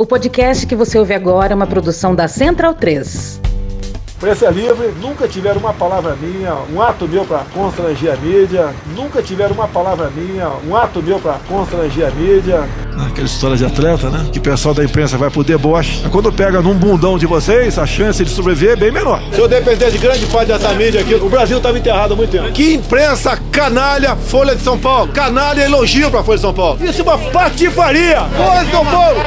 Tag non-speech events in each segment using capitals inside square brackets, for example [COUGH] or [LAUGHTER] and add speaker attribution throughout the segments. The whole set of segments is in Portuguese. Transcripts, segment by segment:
Speaker 1: O podcast que você ouve agora é uma produção da Central 3.
Speaker 2: Preço é livre, nunca tiveram uma palavra minha, um ato meu para constranger a mídia, nunca tiveram uma palavra minha, um ato meu para constranger a mídia.
Speaker 3: Aquela história de atleta, né? Que o pessoal da imprensa vai pro deboche. Quando pega num bundão de vocês, a chance de sobreviver é bem menor.
Speaker 2: Se eu depender de grande parte dessa mídia aqui, o Brasil estava enterrado há muito tempo.
Speaker 3: Que imprensa canalha, Folha de São Paulo. Canalha elogio pra Folha de São Paulo.
Speaker 2: Isso é uma patifaria! Folha de São Paulo!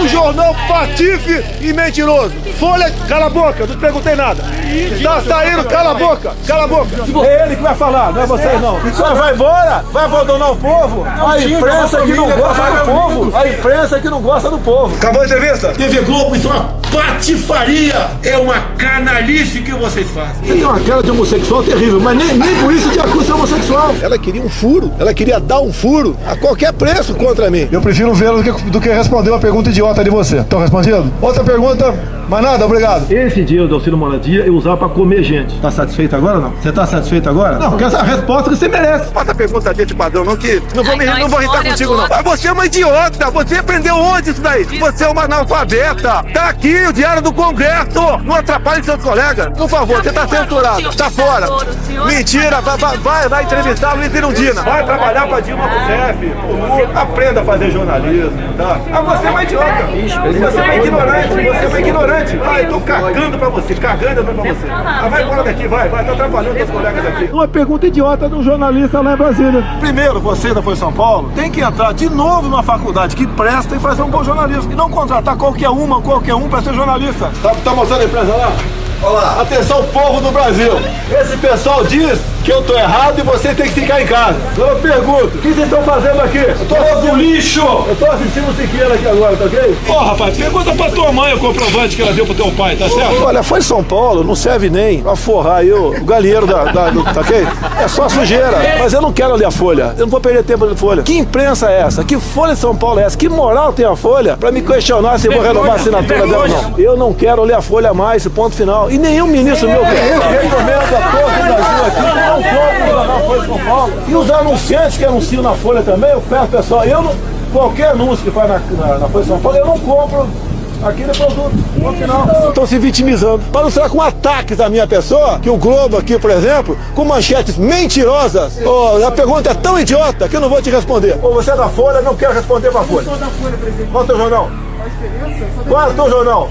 Speaker 2: Um jornal patife e mentiroso. Folha, cala a boca, não te perguntei nada. Tá saindo, cala a boca, cala a boca. É ele que vai falar, não é vocês não. Só vai embora, vai abandonar o povo. A imprensa que não gosta do povo. A imprensa que não gosta do povo.
Speaker 3: Acabou a entrevista?
Speaker 4: TV Globo, isso é uma patifaria! É uma canalice que vocês fazem.
Speaker 2: Você tem uma cara de homossexual terrível, mas nem, nem por isso te acusa de homossexual.
Speaker 3: Ela queria um furo, ela queria dar um furo a qualquer preço contra mim. Eu prefiro vê-la do que, do que responder uma pergunta idiota de você. Estão respondido? Outra pergunta, mais nada, obrigado.
Speaker 2: Esse dinheiro do auxílio moradia eu usava pra comer gente.
Speaker 3: Tá satisfeito agora ou não? Você tá satisfeito agora?
Speaker 2: Não, porque essa é a resposta que você merece.
Speaker 3: Faça a pergunta desse padrão, não que. Não vou,
Speaker 5: Ai,
Speaker 3: me,
Speaker 5: não,
Speaker 3: não vou irritar contigo, não. Mas você é uma idiota! Você aprendeu onde isso daí? Você é uma analfabeta! Tá aqui o Diário do Congresso! Não atrapalhe seus colegas! Por favor, você tá censurado! Tá fora! Mentira! Vai, vai, entrevistar Luiz Irundina!
Speaker 2: Vai trabalhar pra Dilma Rousseff. Aprenda a fazer jornalismo, tá? Ah, você é uma idiota. Você é uma ignorante. Você é uma ignorante. Vai, tô cagando pra você, cagando pra você. Ah, vai embora daqui, vai, vai, tá atrapalhando teus colegas aqui. Uma pergunta idiota de um jornalista lá em Brasília. Primeiro, você da Folha de São Paulo tem que entrar de novo numa faculdade que presta e fazer um bom jornalismo. E não contratar qualquer uma, qualquer um pra ser jornalista. Tá, tá mostrando a empresa lá? Olá. Atenção, povo do Brasil. Esse pessoal diz que eu tô errado e você tem que ficar em casa. Então eu pergunto, o que vocês estão fazendo aqui? Eu tô assistindo lixo. Eu tô assistindo o Siqueira aqui agora, tá ok? Ó, rapaz, pergunta pra tua mãe o comprovante que ela deu pro teu pai, tá certo? Olha, foi São Paulo, não serve nem pra forrar aí o, o galinheiro da, da- do, tá ok? É só sujeira. Mas eu não quero ler a Folha. Eu não vou perder tempo lendo Folha. Que imprensa é essa? Que Folha de São Paulo é essa? Que moral tem a Folha pra me questionar se eu vou renovar a assinatura dela ou não? Eu não quero ler a Folha mais, ponto final. E nenhum ministro meu quer. Eu recomendo a todo o Brasil aqui que não compre o jornal Folha de São Paulo. E os anunciantes que anunciam na Folha também, eu peço pessoal, eu não. Qualquer anúncio que faz na, na, na Folha de São Paulo, eu não compro aquele produto. Ponto final. Estão se vitimizando. Para não ser com ataques à minha pessoa, que o Globo aqui, por exemplo, com manchetes mentirosas. Oh, a pergunta é tão idiota que eu não vou te responder. Ou você é da Folha, não quero responder pra Folha. Qual é o teu jornal? Qual é o teu jornal?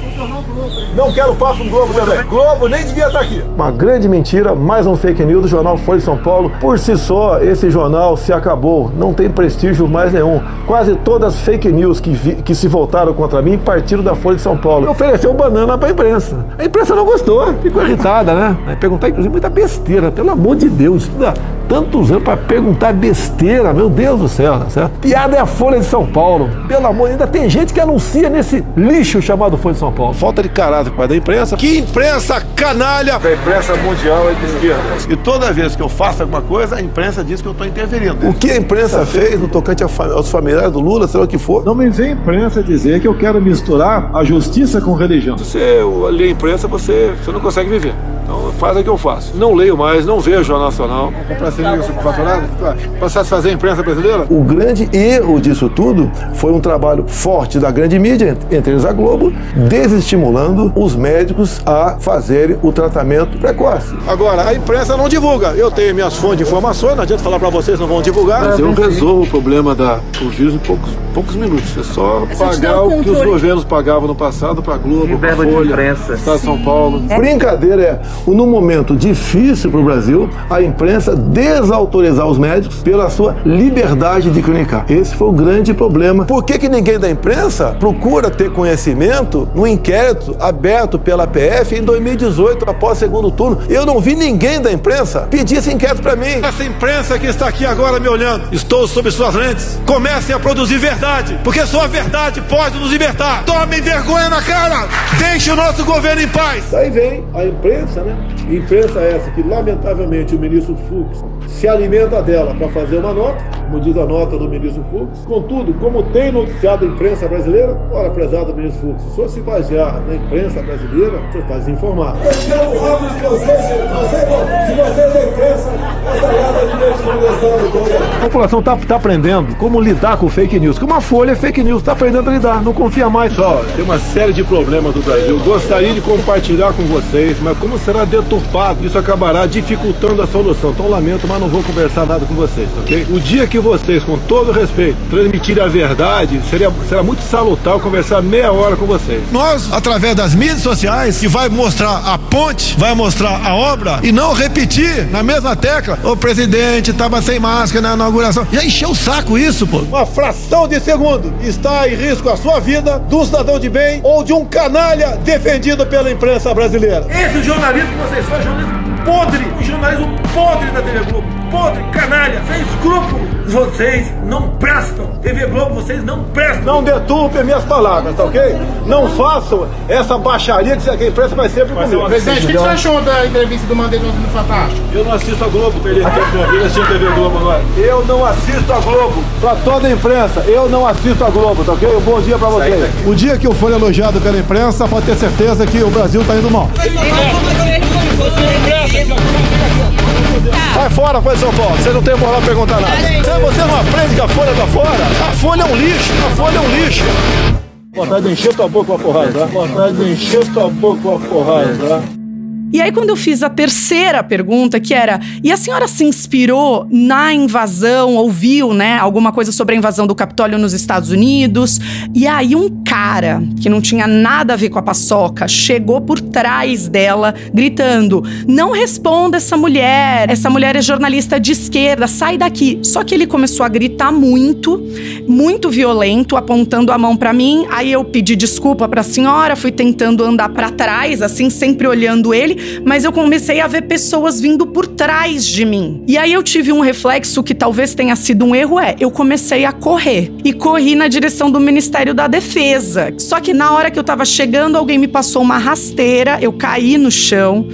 Speaker 2: Não quero papo com Globo também. Globo nem devia estar aqui. Uma grande mentira, mais um fake news do jornal Folha de São Paulo. Por si só, esse jornal se acabou. Não tem prestígio mais nenhum. Quase todas as fake news que, vi- que se voltaram contra mim partiram da Folha de São Paulo. Ofereceu banana pra imprensa. A imprensa não gostou. Ficou irritada, né? Vai perguntar, inclusive, muita besteira. Pelo amor de Deus. Estuda tantos anos pra perguntar besteira. Meu Deus do céu, tá certo? Piada é a Folha de São Paulo. Pelo amor, ainda tem gente que anuncia nesse lixo chamado Folha de São Paulo. Falta de caráter parte da imprensa.
Speaker 3: Que imprensa canalha!
Speaker 2: A imprensa mundial é de esquerda.
Speaker 3: E toda vez que eu faço alguma coisa, a imprensa diz que eu estou interferindo.
Speaker 2: O que a imprensa fez no tocante aos familiares do Lula, sei lá o que for.
Speaker 6: Não me vem a imprensa dizer que eu quero misturar a justiça com religião.
Speaker 2: Você lê a imprensa, você, você não consegue viver. Então faz o que eu faço. Não leio mais, não vejo Jornal Nacional. Superfaturada? Para satisfazer a imprensa brasileira? O grande erro disso tudo foi um trabalho forte da grande mídia, entre eles a Globo, desestimulando os médicos a fazerem o tratamento precoce. Agora, a imprensa não divulga. Eu tenho minhas fontes de informações, não adianta falar para vocês, não vão divulgar. Mas eu resolvo o problema da, do vírus em poucos, poucos minutos. É só pagar o que os governos pagavam no passado para a Globo, para a Folha, Estado de São Paulo. Brincadeira é, no momento difícil para o Brasil, a imprensa desautorizar os médicos pela sua liberdade de clinicar. Esse foi o grande problema. Por que, que ninguém da imprensa procura ter conhecimento no inquérito aberto pela PF em 2018, após o segundo turno? Eu não vi ninguém da imprensa pedir esse inquérito para mim. Essa imprensa que está aqui agora me olhando, estou sob suas lentes. Comecem a produzir verdade, porque só a verdade pode nos libertar. Tomem vergonha na cara! Deixe o nosso governo em paz! Daí vem a imprensa, né? Imprensa essa que, lamentavelmente, o ministro Fux se alimenta dela para fazer uma nota como diz a nota do ministro Fux. Contudo, como tem noticiado a imprensa brasileira, ora, prezado ministro Fux, se o senhor se basear na imprensa brasileira, o senhor está desinformado. Eu quero de vocês, se vocês da imprensa, essa lata de leite condensado toda. A população está tá aprendendo como lidar com fake news. Que uma folha é fake news, está aprendendo a lidar, não confia mais. Só, tem uma série de problemas do Brasil. Gostaria de compartilhar com vocês, mas como será deturpado, isso acabará dificultando a solução. Então lamento, mas não vou conversar nada com vocês, ok? O dia que vocês, com todo respeito, transmitirem a verdade, seria, será muito salutar conversar meia hora com vocês.
Speaker 5: Nós, através das mídias sociais, que vai mostrar a ponte, vai mostrar a obra e não repetir na mesma tecla. O presidente estava sem máscara na inauguração. Já encheu o saco isso, pô.
Speaker 2: Uma fração de segundo está em risco a sua vida, do cidadão de bem ou de um canalha defendido pela imprensa brasileira. Esse jornalismo que vocês fazem, jornalismo podre, o jornalismo podre da TV Globo, podre, canalha, sem escrúpulo. Vocês não prestam. TV Globo, vocês não prestam. Não deturpem minhas palavras, tá ok? Não façam essa baixaria que a imprensa vai sempre comigo.
Speaker 7: Presidente, o que você achou da entrevista do Mandetta no Fantástico?
Speaker 2: Eu não assisto a Globo, perder tempo com a vida assistindo TV Globo agora. Eu não assisto a Globo. Pra toda a imprensa, eu não assisto a Globo, tá ok? Um bom dia pra vocês. O dia que eu for elogiado pela imprensa, pode ter certeza que o Brasil tá indo mal. Sai fora, foi São Paulo. Você não tem moral pra perguntar nada. Você não aprende que a folha tá fora? A folha é um lixo. A folha é um lixo. Vontade de encher tua boca com a porrada, tá? Vontade de encher tua boca com a porrada, tá?
Speaker 8: E aí, quando eu fiz a terceira pergunta, que era: e a senhora se inspirou na invasão, ouviu, né, alguma coisa sobre a invasão do Capitólio nos Estados Unidos? E aí, um cara que não tinha nada a ver com a paçoca chegou por trás dela, gritando: não responda essa mulher, essa mulher é jornalista de esquerda, sai daqui. Só que ele começou a gritar muito, muito violento, apontando a mão para mim. Aí eu pedi desculpa para a senhora, fui tentando andar para trás, assim, sempre olhando ele mas eu comecei a ver pessoas vindo por trás de mim. E aí eu tive um reflexo que talvez tenha sido um erro, é, eu comecei a correr. E corri na direção do Ministério da Defesa. Só que na hora que eu tava chegando, alguém me passou uma rasteira, eu caí no chão.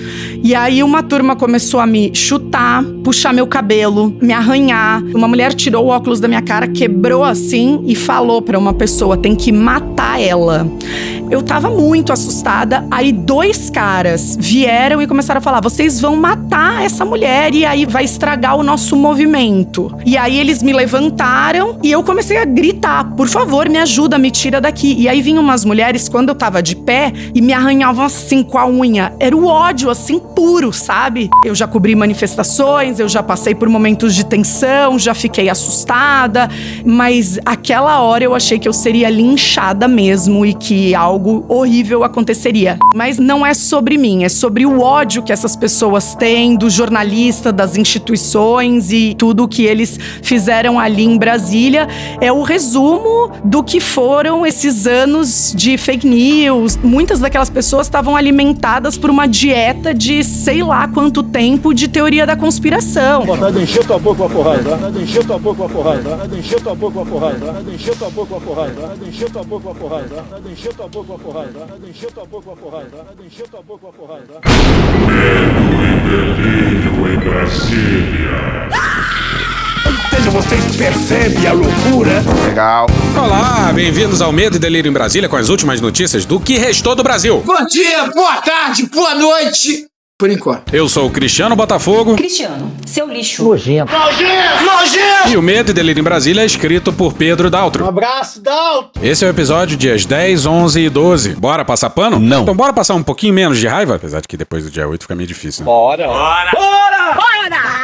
Speaker 8: E aí uma turma começou a me chutar, puxar meu cabelo, me arranhar. Uma mulher tirou o óculos da minha cara, quebrou assim e falou para uma pessoa: tem que matar ela. Eu tava muito assustada. Aí dois caras vieram e começaram a falar: vocês vão matar essa mulher e aí vai estragar o nosso movimento. E aí eles me levantaram e eu comecei a gritar: por favor, me ajuda, me tira daqui. E aí vinham umas mulheres quando eu tava de pé e me arranhavam assim com a unha. Era o ódio, assim, puro, sabe? Eu já cobri manifestações, eu já passei por momentos de tensão, já fiquei assustada, mas aquela hora eu achei que eu seria linchada mesmo e que algo algo horrível aconteceria. Mas não é sobre mim, é sobre o ódio que essas pessoas têm do jornalista, das instituições e tudo que eles fizeram ali em Brasília. É o resumo do que foram esses anos de fake news. Muitas daquelas pessoas estavam alimentadas por uma dieta de sei lá quanto tempo de teoria da conspiração.
Speaker 2: Vontade de encher tua boca com a porrada, vontade de encher tua boca com a porrada, vontade de encher tua boca com a porrada, vontade de encher tua boca com a porrada, vontade de encher tua boca com a porrada, vontade de encher tua boca com a porrada, tá? encher tua boca com a porrada, tá? encher tua boca com a porrada, tá?
Speaker 4: Medo e delírio em Brasília. Vocês percebem a loucura?
Speaker 9: Legal.
Speaker 10: Olá, bem-vindos ao Medo e Delírio em Brasília com as últimas notícias do que restou do Brasil.
Speaker 7: Bom dia, boa tarde, boa noite. Por enquanto.
Speaker 10: Eu sou o Cristiano Botafogo.
Speaker 11: Cristiano, seu lixo.
Speaker 7: Nojento. Nojento! Nojento!
Speaker 10: E o Medo e Delírio em Brasília é escrito por Pedro Daltro.
Speaker 7: Um abraço, Daltro!
Speaker 10: Esse é o episódio dias 10, 11 e 12. Bora passar pano?
Speaker 9: Não.
Speaker 10: Então bora passar um pouquinho menos de raiva? Apesar de que depois do dia 8 fica meio difícil. Né?
Speaker 7: Bora! Bora! Bora!
Speaker 11: Bora!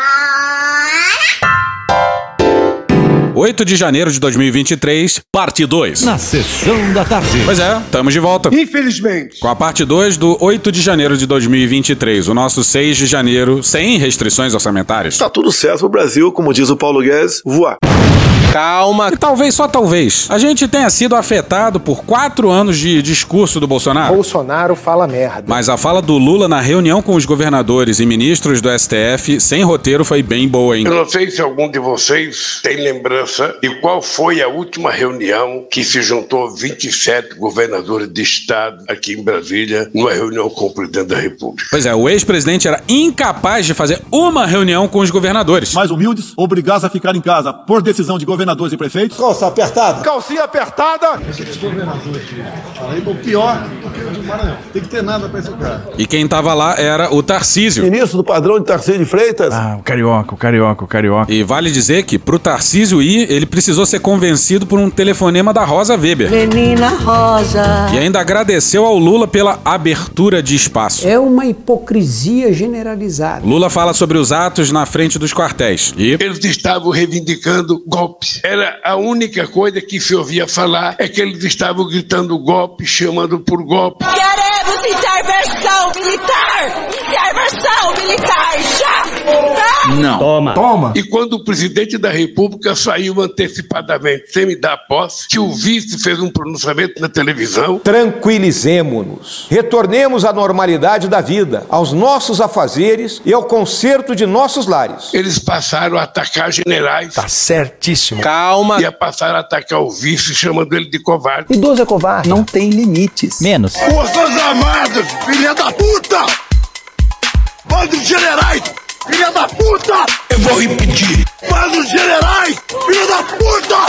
Speaker 10: 8 de janeiro de 2023, parte 2.
Speaker 9: Na sessão da tarde.
Speaker 10: Pois é, estamos de volta.
Speaker 2: Infelizmente.
Speaker 10: Com a parte 2 do 8 de janeiro de 2023, o nosso 6 de janeiro, sem restrições orçamentárias.
Speaker 2: Tá tudo certo pro Brasil, como diz o Paulo Guedes, voar.
Speaker 10: Calma. E talvez, só talvez, a gente tenha sido afetado por quatro anos de discurso do Bolsonaro.
Speaker 9: Bolsonaro fala merda.
Speaker 10: Mas a fala do Lula na reunião com os governadores e ministros do STF, sem roteiro, foi bem boa, hein?
Speaker 12: Eu não sei se algum de vocês tem lembrança de qual foi a última reunião que se juntou 27 governadores de estado aqui em Brasília, numa reunião com o presidente da República.
Speaker 10: Pois é, o ex-presidente era incapaz de fazer uma reunião com os governadores.
Speaker 13: Mais humildes, obrigados a ficar em casa por decisão de governadores e prefeitos.
Speaker 14: Calça apertada.
Speaker 2: Calcinha apertada.
Speaker 15: O pior do que o de Maranhão. Tem que ter nada pra esse cara.
Speaker 10: E quem tava lá era o Tarcísio.
Speaker 14: Ministro do padrão de Tarcísio de Freitas.
Speaker 16: Ah, o carioca, o carioca, o carioca.
Speaker 10: E vale dizer que pro Tarcísio ir, ele precisou ser convencido por um telefonema da Rosa Weber.
Speaker 17: Menina Rosa.
Speaker 10: E ainda agradeceu ao Lula pela abertura de espaço.
Speaker 17: É uma hipocrisia generalizada.
Speaker 10: Lula fala sobre os atos na frente dos quartéis. E
Speaker 12: Eles estavam reivindicando golpe. Era a única coisa que se ouvia falar é que eles estavam gritando golpe, chamando por golpe.
Speaker 18: Queremos intervenção militar! Intervenção militar já!
Speaker 12: Não. Toma. Toma. E quando o presidente da República saiu antecipadamente, sem me dar posse, que o vice fez um pronunciamento na televisão.
Speaker 9: Tranquilizemo-nos. Retornemos à normalidade da vida, aos nossos afazeres e ao conserto de nossos lares.
Speaker 12: Eles passaram a atacar generais.
Speaker 9: Tá certíssimo.
Speaker 10: Calma.
Speaker 12: E a passaram a atacar o vice, chamando ele de covarde.
Speaker 9: Idoso é covarde. Não tem limites.
Speaker 16: Menos.
Speaker 12: Forças Armadas, filha da puta! Bando de generais, filha da puta! Eu vou repetir. Bando de generais, filha da puta!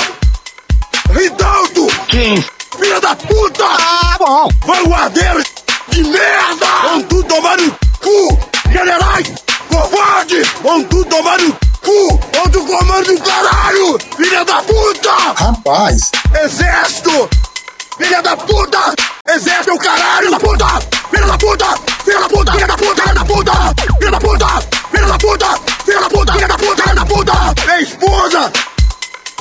Speaker 12: Ridaldo! Quem? Filha da puta! Ah, bom! Vanguardeiros de merda! Vão tudo tomar no cu! Generais, covarde! Vão tudo tomar no cu! Vão do comando do caralho! Filha da puta!
Speaker 14: Rapaz.
Speaker 12: Exército! Filha da puta! Exército é o caralho da puta! Filha da puta! Filha da puta! Filha da puta! Filha da puta! Filha da puta! Filha da puta! Filha da puta! Filha da puta! Filha da puta! Minha esposa!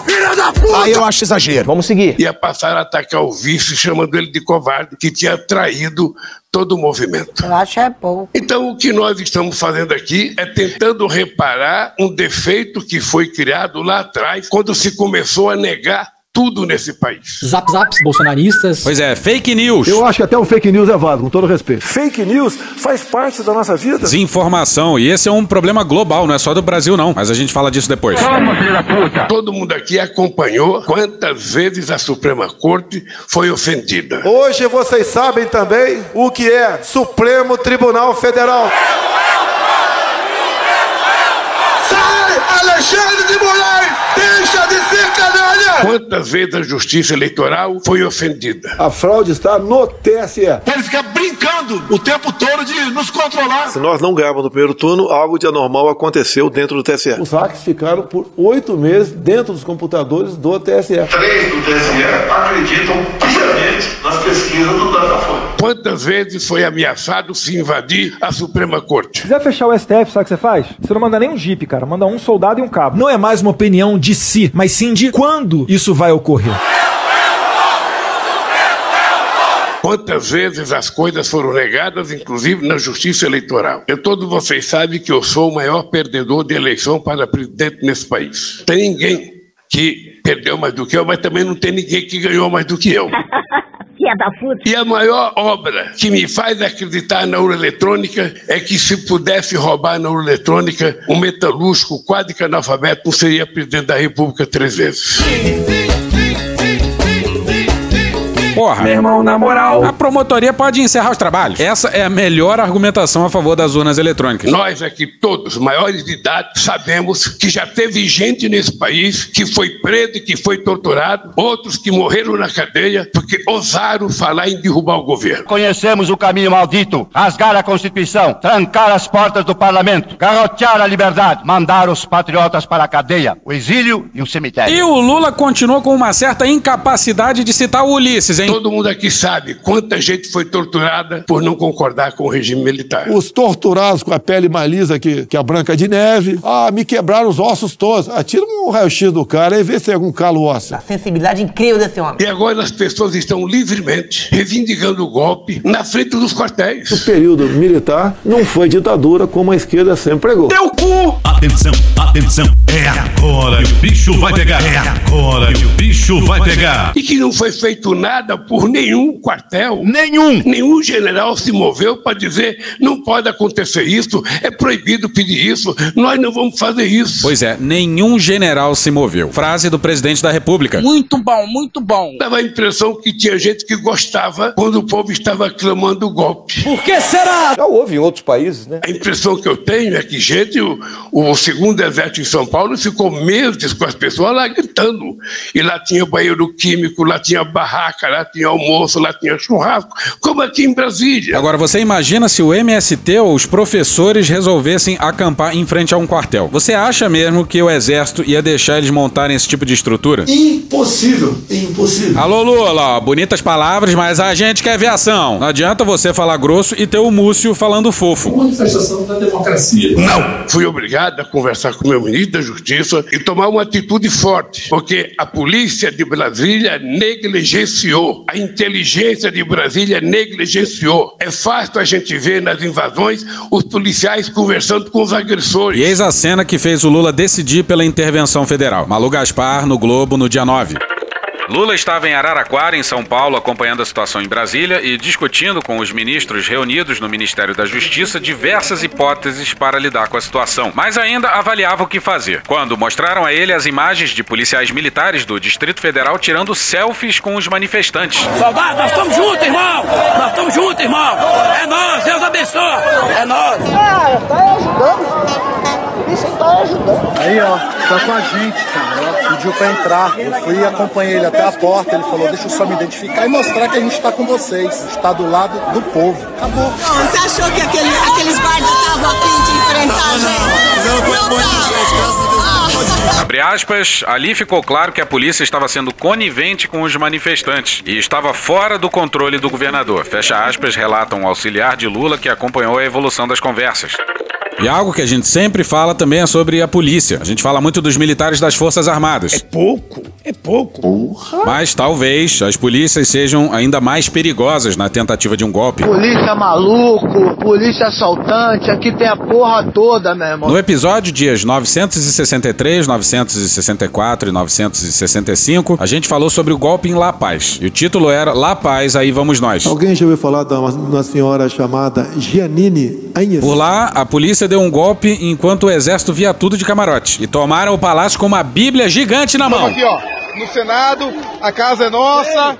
Speaker 12: Filha da puta!
Speaker 9: Aí eu acho exagero. Vamos seguir.
Speaker 12: Ia passar a atacar o vice, chamando ele de covarde, que tinha traído todo o movimento.
Speaker 17: Eu acho é pouco.
Speaker 12: Então, o que nós estamos fazendo aqui é tentando reparar um defeito que foi criado lá atrás, quando se começou a negar tudo nesse país.
Speaker 16: Zap zaps bolsonaristas.
Speaker 10: Pois é, fake news.
Speaker 14: Eu acho que até o fake news é válido, com todo respeito. Fake news faz parte da nossa vida.
Speaker 10: Desinformação. E esse é um problema global, não é só do Brasil, não. Mas a gente fala disso depois.
Speaker 12: Todo mundo aqui acompanhou quantas vezes a Suprema Corte foi ofendida.
Speaker 2: Hoje vocês sabem também o que é Supremo Tribunal Federal.
Speaker 14: Alexandre de Moraes! Deixa de ser canalha!
Speaker 12: Quantas vezes a Justiça Eleitoral foi ofendida?
Speaker 2: A fraude está no TSE.
Speaker 14: Ele fica brincando o tempo todo de nos controlar.
Speaker 2: Se nós não ganharmos no primeiro turno, algo de anormal aconteceu dentro do TSE. Os hacks ficaram por oito meses dentro dos computadores do TSE.
Speaker 12: Três do TSE acreditam nas pesquisas do Datafolha. Quantas vezes foi ameaçado se invadir a Suprema Corte?
Speaker 19: Se quiser fechar o STF, sabe o que você faz? Você não manda nem um jipe, cara. Manda um soldado e um cabo.
Speaker 16: Não é mais uma opinião de si, mas sim de quando isso vai ocorrer.
Speaker 12: Quantas vezes as coisas foram negadas, inclusive na justiça eleitoral? Eu, todos vocês sabem que eu sou o maior perdedor de eleição para presidente nesse país. Tem ninguém que perdeu mais do que eu, mas também não tem ninguém que ganhou mais do que eu.
Speaker 18: Da puta!
Speaker 12: E a maior obra que me faz acreditar na ureletrônica é que se pudesse roubar na ureletrônica, um metalúrgico quase analfabeto não seria presidente da República três vezes.
Speaker 10: Porra.
Speaker 12: Meu irmão, na moral.
Speaker 10: A promotoria pode encerrar os trabalhos. Essa é a melhor argumentação a favor das urnas eletrônicas.
Speaker 12: Nós aqui todos, maiores de idade, sabemos que já teve gente nesse país que foi preso e que foi torturado, outros que morreram na cadeia porque ousaram falar em derrubar o governo.
Speaker 20: Conhecemos o caminho maldito: rasgar a Constituição, trancar as portas do parlamento, garrotear a liberdade, mandar os patriotas para a cadeia, o exílio e o cemitério.
Speaker 10: E o Lula continua com uma certa incapacidade de citar o Ulisses, hein? Hein?
Speaker 12: Todo mundo aqui sabe quanta gente foi torturada por não concordar com o regime militar.
Speaker 3: Os torturados com a pele mais lisa que, que a Branca de Neve. Ah, me quebraram os ossos todos. Atira um raio-x do cara e vê se tem algum calo ósseo.
Speaker 21: A sensibilidade incrível desse homem.
Speaker 12: E agora as pessoas estão livremente reivindicando o golpe na frente dos quartéis.
Speaker 6: O período militar não foi ditadura como a esquerda sempre pregou.
Speaker 12: Teu cu!
Speaker 22: Atenção, atenção, é agora que o bicho vai pegar. É agora que o bicho vai pegar.
Speaker 12: E que não foi feito nada por nenhum quartel.
Speaker 22: Nenhum!
Speaker 12: Nenhum general se moveu para dizer não pode acontecer isso, é proibido pedir isso, nós não vamos fazer isso.
Speaker 10: Pois é, nenhum general se moveu. Frase do presidente da República.
Speaker 12: Muito bom, muito bom. Dava a impressão que tinha gente que gostava quando o povo estava clamando o golpe.
Speaker 9: Por que será? Já houve em outros países, né?
Speaker 12: A impressão que eu tenho é que gente, o, o segundo exército em São Paulo ficou meses com as pessoas lá gritando. E lá tinha banheiro químico, lá tinha barraca, lá tinha almoço, lá tinha churrasco, como aqui em Brasília.
Speaker 10: Agora, você imagina se o MST ou os professores resolvessem acampar em frente a um quartel. Você acha mesmo que o exército ia deixar eles montarem esse tipo de estrutura?
Speaker 2: Impossível, impossível.
Speaker 10: Alô, Lula, bonitas palavras, mas a gente quer ver ação. Não adianta você falar grosso e ter o Múcio falando fofo.
Speaker 12: manifestação da democracia. Não! Fui obrigado a conversar com o meu ministro da Justiça e tomar uma atitude forte, porque a polícia de Brasília negligenciou, a inteligência de Brasília negligenciou. É fácil a gente ver nas invasões os policiais conversando com os agressores.
Speaker 10: E eis a cena que fez o Lula decidir pela intervenção federal. Malu Gaspar, no Globo, no dia 9. Lula estava em Araraquara, em São Paulo, acompanhando a situação em Brasília e discutindo com os ministros reunidos no Ministério da Justiça diversas hipóteses para lidar com a situação, mas ainda avaliava o que fazer. Quando mostraram a ele as imagens de policiais militares do Distrito Federal tirando selfies com os manifestantes.
Speaker 4: Soldado, nós estamos juntos, irmão! Nós estamos juntos, irmão! É nós, Deus abençoe! É nós!
Speaker 23: Ah, tá ajudando. Isso tá ajudando.
Speaker 24: Aí, ó, tá com a gente, cara. Ela pediu pra entrar. Eu fui e acompanhei ele até a porta. Ele falou: deixa eu só me identificar e mostrar que a gente tá com vocês. A gente tá do lado do povo. Acabou.
Speaker 18: Não, você achou que aquele, aqueles guardas estavam a fim de enfrentar a gente?
Speaker 24: Um graças a Deus.
Speaker 10: Abre aspas, ali ficou claro que a polícia estava sendo conivente com os manifestantes e estava fora do controle do governador. Fecha aspas, relata um auxiliar de Lula que acompanhou a evolução das conversas. E algo que a gente sempre fala também é sobre a polícia. A gente fala muito dos militares das Forças Armadas. É
Speaker 12: pouco, é pouco.
Speaker 10: Mas talvez as polícias sejam ainda mais perigosas na tentativa de um golpe.
Speaker 23: Polícia maluco, polícia assaltante, aqui tem a porra toda, meu irmão.
Speaker 10: No episódio dias 963, 964 e 965, a gente falou sobre o golpe em La Paz. E o título era La Paz, aí vamos nós.
Speaker 6: Alguém já ouviu falar de uma, de uma senhora chamada Giannini Anhes?
Speaker 10: Por lá, a polícia deu um golpe enquanto o exército via tudo de camarote. E tomaram o palácio com uma bíblia gigante na mão.
Speaker 24: Aqui, ó, no Senado, a casa é nossa.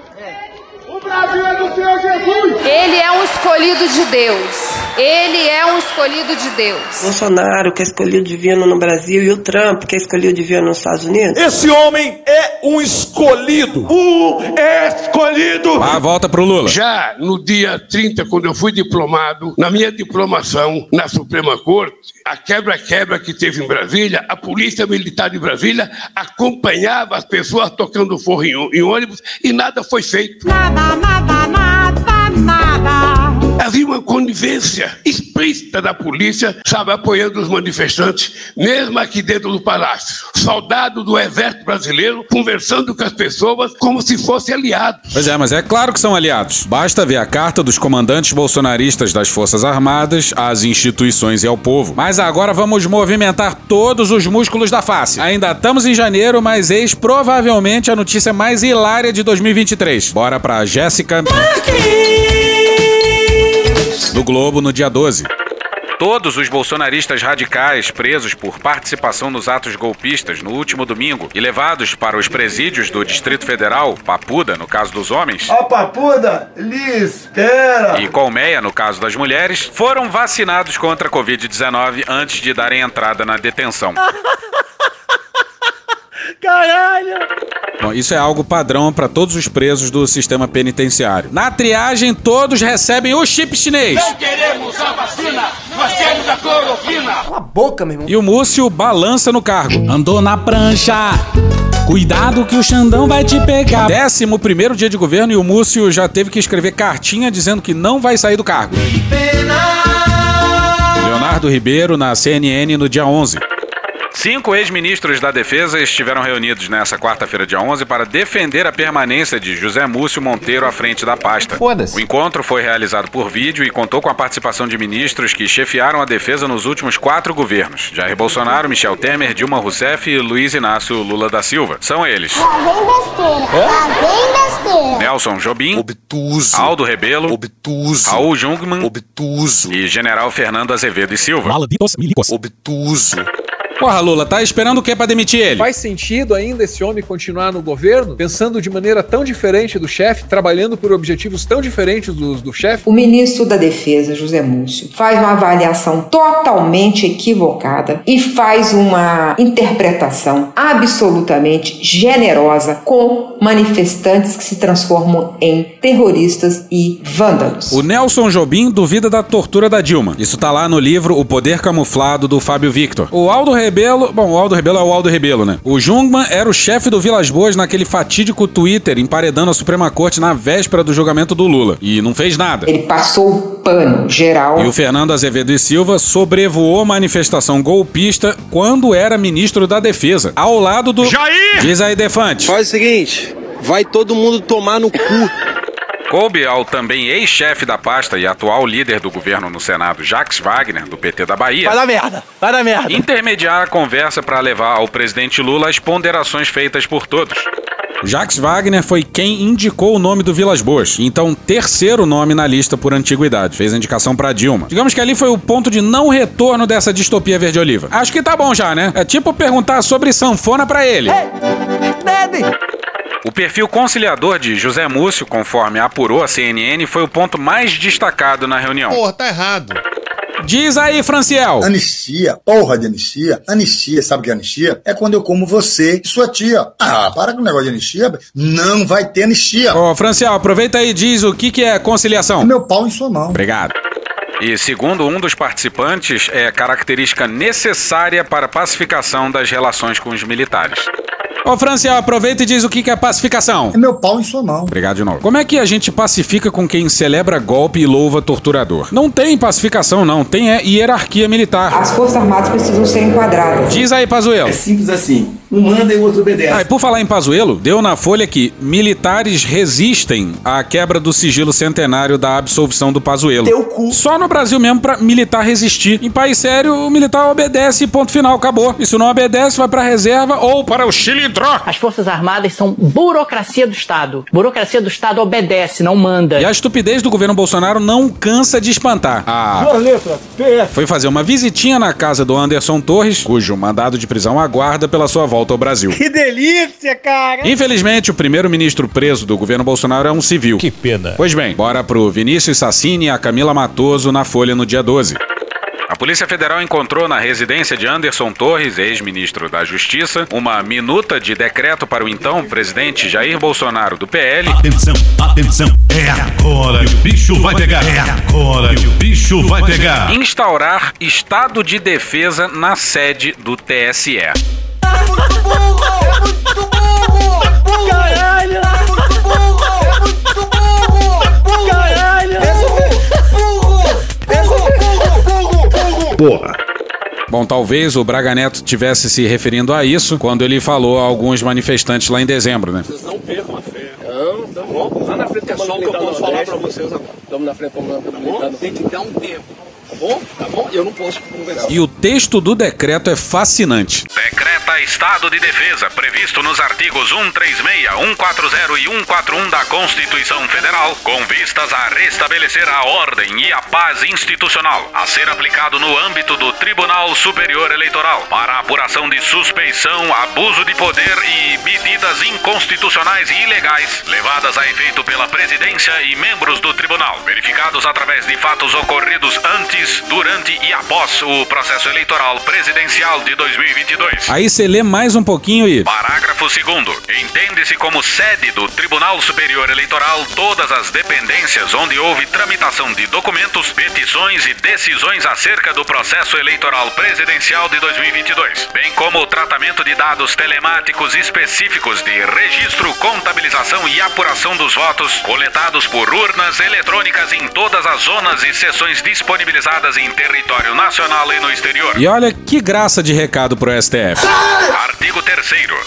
Speaker 23: O Brasil é do Senhor Jesus.
Speaker 25: Ele é um escolhido de Deus. Ele é um escolhido de Deus.
Speaker 26: Bolsonaro, que é escolhido divino no Brasil, e o Trump, que é escolhido divino nos Estados Unidos.
Speaker 22: Esse homem é um escolhido. O escolhido.
Speaker 10: A volta pro Lula.
Speaker 12: Já no dia 30, quando eu fui diplomado, na minha diplomação na Suprema Corte, a quebra-quebra que teve em Brasília, a Polícia Militar de Brasília acompanhava as pessoas tocando forro em, em ônibus e nada foi feito.
Speaker 18: Nada, nada, nada, nada.
Speaker 12: Havia uma conivência explícita da polícia, sabe, apoiando os manifestantes, mesmo aqui dentro do palácio. Soldado do exército brasileiro conversando com as pessoas como se fossem aliados.
Speaker 10: Pois é, mas é claro que são aliados. Basta ver a carta dos comandantes bolsonaristas das Forças Armadas às instituições e ao povo. Mas agora vamos movimentar todos os músculos da face. Ainda estamos em janeiro, mas eis provavelmente a notícia mais hilária de 2023. Bora pra Jéssica. Do Globo no dia 12. Todos os bolsonaristas radicais presos por participação nos atos golpistas no último domingo e levados para os presídios do Distrito Federal, Papuda, no caso dos homens,
Speaker 2: Ó, papuda, lhe espera.
Speaker 10: e Colmeia, no caso das mulheres, foram vacinados contra a Covid-19 antes de darem entrada na detenção. [LAUGHS]
Speaker 23: Caralho.
Speaker 10: Bom, isso é algo padrão para todos os presos do sistema penitenciário. Na triagem, todos recebem o chip chinês.
Speaker 4: queremos a vacina, nós queremos a clorofina.
Speaker 21: Cala a boca, meu irmão.
Speaker 10: E o Múcio balança no cargo.
Speaker 11: Andou na prancha,
Speaker 10: Cuidado que o Xandão vai te pegar. Décimo primeiro dia de governo e o Múcio já teve que escrever cartinha dizendo que não vai sair do cargo. Leonardo Ribeiro na CNN no dia 11. Cinco ex-ministros da Defesa estiveram reunidos nessa quarta-feira, dia 11, para defender a permanência de José Múcio Monteiro à frente da pasta. O encontro foi realizado por vídeo e contou com a participação de ministros que chefiaram a defesa nos últimos quatro governos: Jair Bolsonaro, Michel Temer, Dilma Rousseff e Luiz Inácio Lula da Silva. São eles:
Speaker 27: Lá vem besteira. Lá vem besteira.
Speaker 10: Nelson Jobim,
Speaker 28: Obtuso.
Speaker 10: Aldo Rebelo,
Speaker 28: Obtuso.
Speaker 10: Raul Jungmann
Speaker 28: Obtuso.
Speaker 10: e General Fernando Azevedo e Silva.
Speaker 28: Obtuso.
Speaker 10: Porra, Lula, tá esperando o que pra demitir ele?
Speaker 29: Faz sentido ainda esse homem continuar no governo, pensando de maneira tão diferente do chefe, trabalhando por objetivos tão diferentes dos do chefe?
Speaker 30: O ministro da Defesa, José Múcio, faz uma avaliação totalmente equivocada e faz uma interpretação absolutamente generosa com manifestantes que se transformam em terroristas e vândalos.
Speaker 10: O Nelson Jobim duvida da tortura da Dilma. Isso tá lá no livro O Poder Camuflado do Fábio Victor. O Aldo Rebelo, bom, o Aldo Rebelo é o Aldo Rebelo, né? O Jungmann era o chefe do Vilas Boas naquele fatídico Twitter emparedando a Suprema Corte na véspera do julgamento do Lula. E não fez nada.
Speaker 30: Ele passou o pano geral.
Speaker 10: E o Fernando Azevedo e Silva sobrevoou manifestação golpista quando era ministro da Defesa, ao lado do.
Speaker 28: Jair!
Speaker 10: Diz aí, Defante.
Speaker 28: Faz o seguinte, vai todo mundo tomar no cu.
Speaker 10: Coube ao também ex-chefe da pasta e atual líder do governo no Senado, Jacques Wagner, do PT da Bahia,
Speaker 28: Vai dar merda, vai dar merda.
Speaker 10: intermediar a conversa para levar ao presidente Lula as ponderações feitas por todos. Jacques Wagner foi quem indicou o nome do Vilas Boas, então terceiro nome na lista por antiguidade. Fez a indicação para Dilma. Digamos que ali foi o ponto de não retorno dessa distopia verde-oliva. Acho que tá bom já, né? É tipo perguntar sobre sanfona para ele. O perfil conciliador de José Múcio, conforme apurou a CNN, foi o ponto mais destacado na reunião.
Speaker 5: Porra, tá errado.
Speaker 10: Diz aí, Franciel.
Speaker 14: Anistia, porra de anistia. Anistia, sabe o que é anistia? É quando eu como você e sua tia. Ah, para com o negócio de anistia. Não vai ter anistia.
Speaker 10: Ô, Franciel, aproveita aí e diz o que, que é conciliação.
Speaker 14: É meu pau em sua mão.
Speaker 10: Obrigado. E segundo um dos participantes, é característica necessária para a pacificação das relações com os militares. Ô, Franciel, aproveita e diz o que que é pacificação.
Speaker 14: É meu pau em sua mão.
Speaker 10: Obrigado de novo. Como é que a gente pacifica com quem celebra golpe e louva torturador? Não tem pacificação, não. Tem é, hierarquia militar.
Speaker 30: As Forças Armadas precisam ser enquadradas.
Speaker 10: Diz aí, Pazuello.
Speaker 31: Simples assim. Um manda e o outro obedece.
Speaker 10: Ah, e por falar em Pazuello, deu na Folha que militares resistem à quebra do sigilo centenário da absolvição do Pazuello.
Speaker 31: Teu cu.
Speaker 10: Só no Brasil mesmo pra militar resistir. Em país sério, o militar obedece e ponto final, acabou. E se não obedece, vai pra reserva ou para o
Speaker 32: As Forças Armadas são burocracia do Estado. Burocracia do Estado obedece, não manda.
Speaker 10: E a estupidez do governo Bolsonaro não cansa de espantar. Ah,
Speaker 31: Duas letras.
Speaker 10: Foi fazer uma visitinha na casa do Anderson Torres, cujo mandado de prisão aguarda pela sua volta ao Brasil.
Speaker 31: Que delícia, cara.
Speaker 10: Infelizmente, o primeiro-ministro preso do governo Bolsonaro é um civil.
Speaker 28: Que pena.
Speaker 10: Pois bem, bora pro Vinícius Sassini e a Camila Matoso na Folha no dia 12. A Polícia Federal encontrou na residência de Anderson Torres, ex-ministro da Justiça, uma minuta de decreto para o então presidente Jair Bolsonaro do PL
Speaker 22: Atenção, atenção, é agora que o bicho vai pegar. É agora que o bicho vai pegar.
Speaker 10: instaurar estado de defesa na sede do TSE.
Speaker 31: Muito burro. Muito burro. Caralho.
Speaker 5: Porra.
Speaker 10: Bom, talvez o Braga Neto tivesse se referindo a isso quando ele falou a alguns manifestantes lá em dezembro, né?
Speaker 31: Não percam a fé. Não, tá bom. Lá na frente é só o que eu posso falar pra vocês agora. Estamos na frente do Tem que dar um tempo. Tá bom? Tá bom? Eu não posso conversar.
Speaker 10: E o texto do decreto é fascinante.
Speaker 33: Decreta estado de defesa previsto nos artigos 136, 140 e 141 da Constituição Federal, com vistas a restabelecer a ordem e a paz institucional, a ser aplicado no âmbito do Tribunal Superior Eleitoral, para apuração de suspeição, abuso de poder e medidas inconstitucionais e ilegais levadas a efeito pela presidência e membros do tribunal, verificados através de fatos ocorridos antes, durante e após o processo eleitoral presidencial de 2022.
Speaker 10: Aí você lê mais um pouquinho e.
Speaker 33: Parágrafo 2 Entende-se como sede do Tribunal Superior Eleitoral todas as dependências onde houve tramitação de documentos, petições e decisões acerca do processo eleitoral presidencial de 2022, bem como o tratamento de dados telemáticos específicos de registro, contabilização e apuração dos votos coletados por urnas eletrônicas em todas as zonas e sessões disponibilizadas em território nacional e no exterior.
Speaker 10: E olha que graça de recado pro STF.
Speaker 33: Artigo 3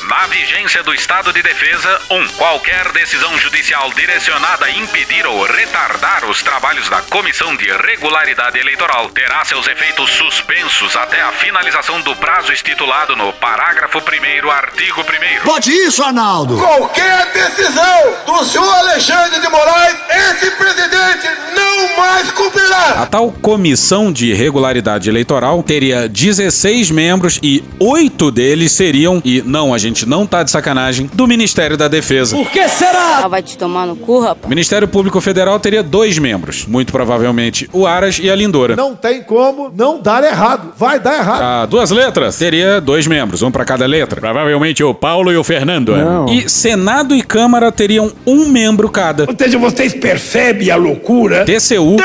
Speaker 33: Na vigência do estado de defesa, 1. Um, qualquer decisão judicial direcionada a impedir ou retardar os trabalhos da Comissão de Regularidade Eleitoral terá seus efeitos suspensos até a finalização do prazo estipulado no parágrafo 1 artigo 1
Speaker 14: Pode isso, Arnaldo!
Speaker 2: Qualquer decisão do senhor Alexandre de Moraes, esse presidente não mais cumprirá!
Speaker 10: A tal Comissão de Regularidade Eleitoral teria 16 membros e 8 deles seriam, e não, a gente não tá de sacanagem, do Ministério da Defesa.
Speaker 32: Por que será?
Speaker 34: Ela vai te tomar no cu, rapaz.
Speaker 10: O Ministério Público Federal teria dois membros, muito provavelmente o Aras e a Lindora.
Speaker 5: Não tem como não dar errado. Vai dar errado.
Speaker 10: A duas letras teria dois membros, um para cada letra. Provavelmente o Paulo e o Fernando.
Speaker 5: Não.
Speaker 10: E Senado e Câmara teriam um membro cada.
Speaker 4: Ou seja, vocês percebem a loucura?
Speaker 10: TCU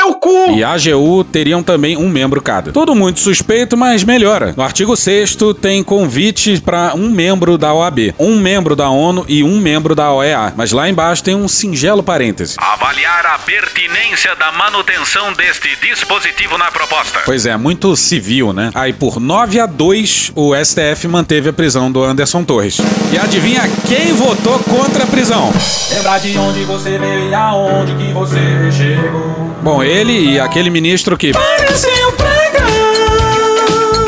Speaker 10: e AGU teriam também um membro cada. Tudo muito suspeito, mas melhora. No artigo 6 tem convite para um membro da OAB, um membro da ONU e um membro da OEA. Mas lá embaixo tem um singelo parêntese.
Speaker 33: Avaliar a pertinência da manutenção deste dispositivo na proposta.
Speaker 10: Pois é, muito civil, né? Aí por 9 a 2 o STF manteve a prisão do Anderson Torres. E adivinha quem votou contra a prisão?
Speaker 35: Lembrar de onde você veio e aonde que você chegou.
Speaker 10: Bom, ele e aquele ministro que.
Speaker 35: Pareceu praga.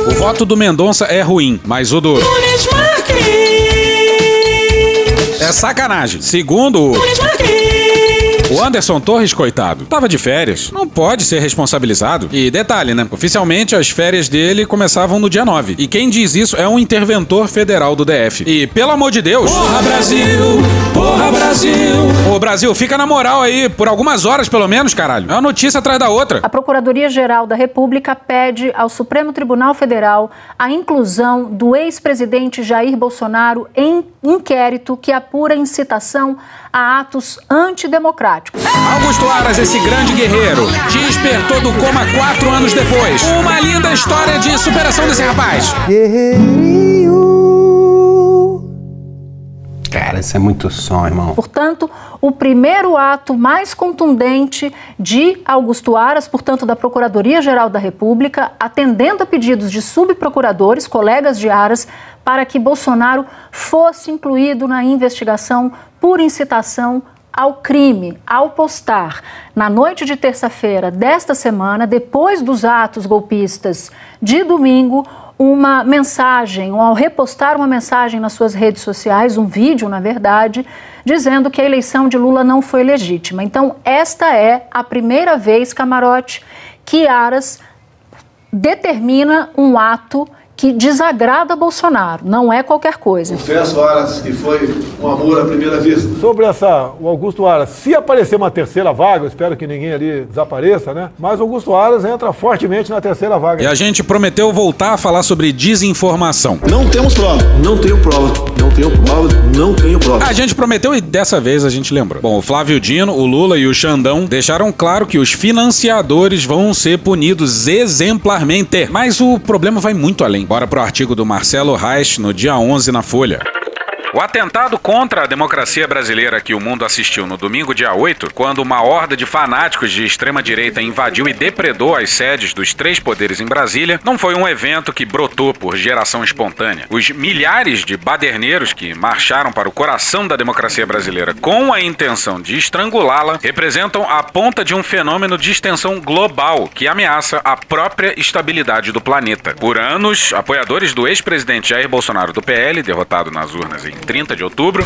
Speaker 10: O voto do Mendonça é ruim, mas o do.
Speaker 35: Nunes.
Speaker 10: É sacanagem. Segundo o. Anderson Torres, coitado, tava de férias. Não pode ser responsabilizado. E detalhe, né? Oficialmente, as férias dele começavam no dia 9. E quem diz isso é um interventor federal do DF. E, pelo amor de Deus...
Speaker 35: Porra, Brasil! Porra, Brasil!
Speaker 10: Ô, Brasil, fica na moral aí, por algumas horas pelo menos, caralho. É uma notícia atrás da outra.
Speaker 36: A Procuradoria-Geral da República pede ao Supremo Tribunal Federal a inclusão do ex-presidente Jair Bolsonaro em inquérito que apura incitação a atos antidemocráticos.
Speaker 10: Augusto Aras, esse grande guerreiro, despertou do coma quatro anos depois. Uma linda história de superação desse rapaz.
Speaker 37: Cara, isso é muito som, irmão.
Speaker 36: Portanto, o primeiro ato mais contundente de Augusto Aras, portanto, da Procuradoria-Geral da República, atendendo a pedidos de subprocuradores, colegas de Aras, para que Bolsonaro fosse incluído na investigação por incitação ao crime, ao postar na noite de terça-feira desta semana, depois dos atos golpistas de domingo, uma mensagem, ou ao repostar uma mensagem nas suas redes sociais, um vídeo, na verdade, dizendo que a eleição de Lula não foi legítima. Então, esta é a primeira vez, Camarote, que Aras determina um ato que desagrada Bolsonaro, não é qualquer coisa.
Speaker 2: Confesso, Aras, que foi um amor à primeira vista.
Speaker 5: Sobre essa, o Augusto Aras, se aparecer uma terceira vaga, eu espero que ninguém ali desapareça, né? Mas o Augusto Aras entra fortemente na terceira vaga.
Speaker 10: E a gente prometeu voltar a falar sobre desinformação.
Speaker 2: Não temos prova. Não tenho prova. Não tenho prova. Não tenho prova.
Speaker 10: A gente prometeu e dessa vez a gente lembrou. Bom, o Flávio Dino, o Lula e o Xandão deixaram claro que os financiadores vão ser punidos exemplarmente. Mas o problema vai muito além. Bora pro artigo do Marcelo Reich no dia 11 na Folha.
Speaker 33: O atentado contra a democracia brasileira que o mundo assistiu no domingo, dia 8, quando uma horda de fanáticos de extrema-direita invadiu e depredou as sedes dos três poderes em Brasília, não foi um evento que brotou por geração espontânea. Os milhares de baderneiros que marcharam para o coração da democracia brasileira com a intenção de estrangulá-la representam a ponta de um fenômeno de extensão global que ameaça a própria estabilidade do planeta. Por anos, apoiadores do ex-presidente Jair Bolsonaro do PL, derrotado nas urnas em
Speaker 10: 30 de outubro,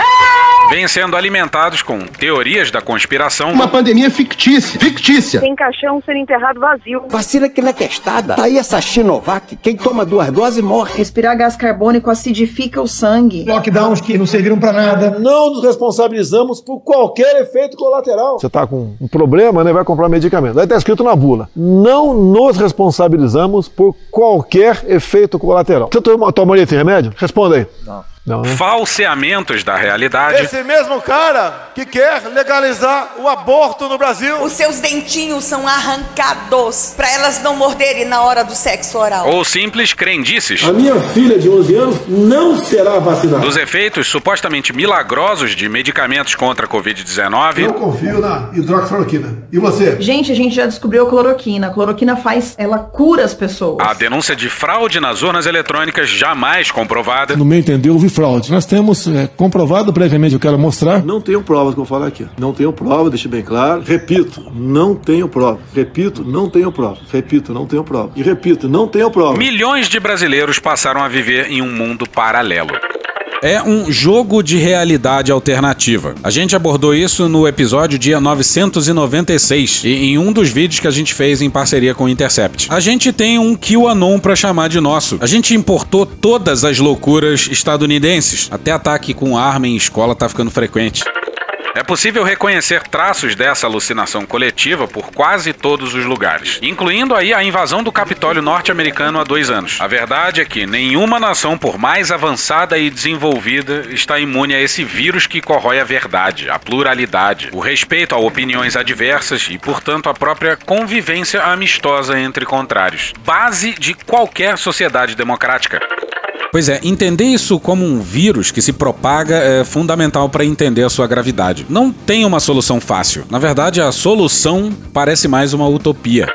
Speaker 10: vêm sendo alimentados com teorias da conspiração.
Speaker 34: Uma pandemia fictícia. Fictícia.
Speaker 38: Tem caixão sendo enterrado vazio.
Speaker 39: Vacina que não é testada. Tá aí essa Chinovac. Quem toma duas doses morre.
Speaker 40: Respirar gás carbônico acidifica o sangue.
Speaker 41: Lockdowns que não serviram para nada.
Speaker 42: Não nos responsabilizamos por qualquer efeito colateral.
Speaker 5: Você tá com um problema, né? Vai comprar medicamento. Aí tá escrito na bula. Não nos responsabilizamos por qualquer efeito colateral. Você toma, tomaria esse remédio? Responda aí.
Speaker 10: Não. Não, né? Falseamentos da realidade.
Speaker 14: Esse mesmo cara que quer legalizar o aborto no Brasil.
Speaker 43: Os seus dentinhos são arrancados para elas não morderem na hora do sexo oral.
Speaker 10: Ou simples crendices.
Speaker 42: A minha filha de 11 anos não será vacinada.
Speaker 10: Dos efeitos supostamente milagrosos de medicamentos contra a Covid-19.
Speaker 42: Eu confio na hidroxicloroquina. E você?
Speaker 40: Gente, a gente já descobriu a cloroquina. A cloroquina faz, ela cura as pessoas.
Speaker 10: A denúncia de fraude nas urnas eletrônicas jamais comprovada.
Speaker 5: No meu entender, houve fraude. Nós temos é, comprovado previamente, eu quero mostrar.
Speaker 42: Não tenho provas que eu falo aqui. Não tenho prova, deixe bem claro. Repito, não tenho prova. Repito, não tenho prova. Repito, não tenho prova. E repito, não tenho prova.
Speaker 10: Milhões de brasileiros passaram a viver em um mundo paralelo. É um jogo de realidade alternativa. A gente abordou isso no episódio dia 996 e em um dos vídeos que a gente fez em parceria com o Intercept. A gente tem um QAnon para chamar de nosso. A gente importou todas as loucuras estadunidenses. Até ataque com arma em escola tá ficando frequente. É possível reconhecer traços dessa alucinação coletiva por quase todos os lugares, incluindo aí a invasão do Capitólio norte-americano há dois anos. A verdade é que nenhuma nação, por mais avançada e desenvolvida, está imune a esse vírus que corrói a verdade, a pluralidade, o respeito a opiniões adversas e, portanto, a própria convivência amistosa entre contrários. Base de qualquer sociedade democrática. Pois é, entender isso como um vírus que se propaga é fundamental para entender a sua gravidade. Não tem uma solução fácil. Na verdade, a solução parece mais uma utopia.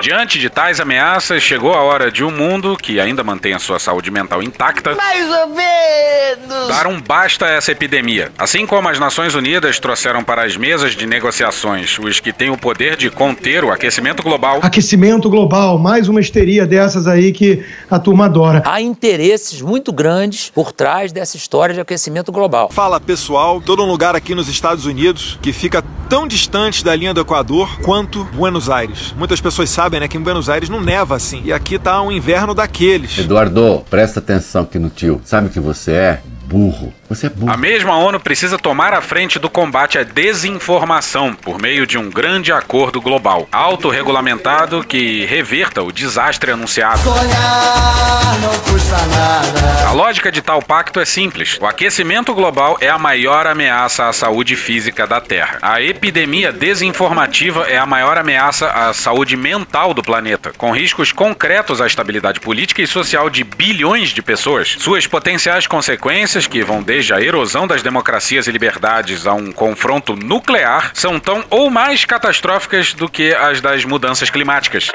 Speaker 10: Diante de tais ameaças, chegou a hora de um mundo que ainda mantém a sua saúde mental intacta.
Speaker 43: Mais ou menos!
Speaker 10: Dar um basta a essa epidemia. Assim como as Nações Unidas trouxeram para as mesas de negociações os que têm o poder de conter o aquecimento global.
Speaker 41: Aquecimento global, mais uma histeria dessas aí que a turma adora.
Speaker 32: Há interesses muito grandes por trás dessa história de aquecimento global.
Speaker 19: Fala pessoal, todo um lugar aqui nos Estados Unidos que fica tão distante da linha do Equador quanto Buenos Aires. Muitas pessoas sabem sabem, né, que em Buenos Aires não neva assim. E aqui tá um inverno daqueles.
Speaker 44: Eduardo, presta atenção aqui no tio. Sabe que você é? burro. Você é burro.
Speaker 10: A mesma ONU precisa tomar a frente do combate à desinformação por meio de um grande acordo global, autorregulamentado que reverta o desastre anunciado.
Speaker 40: Sonhar não custa nada.
Speaker 10: A lógica de tal pacto é simples. O aquecimento global é a maior ameaça à saúde física da Terra. A epidemia desinformativa é a maior ameaça à saúde mental do planeta, com riscos concretos à estabilidade política e social de bilhões de pessoas. Suas potenciais consequências que vão desde a erosão das democracias e liberdades a um confronto nuclear são tão ou mais catastróficas do que as das mudanças climáticas.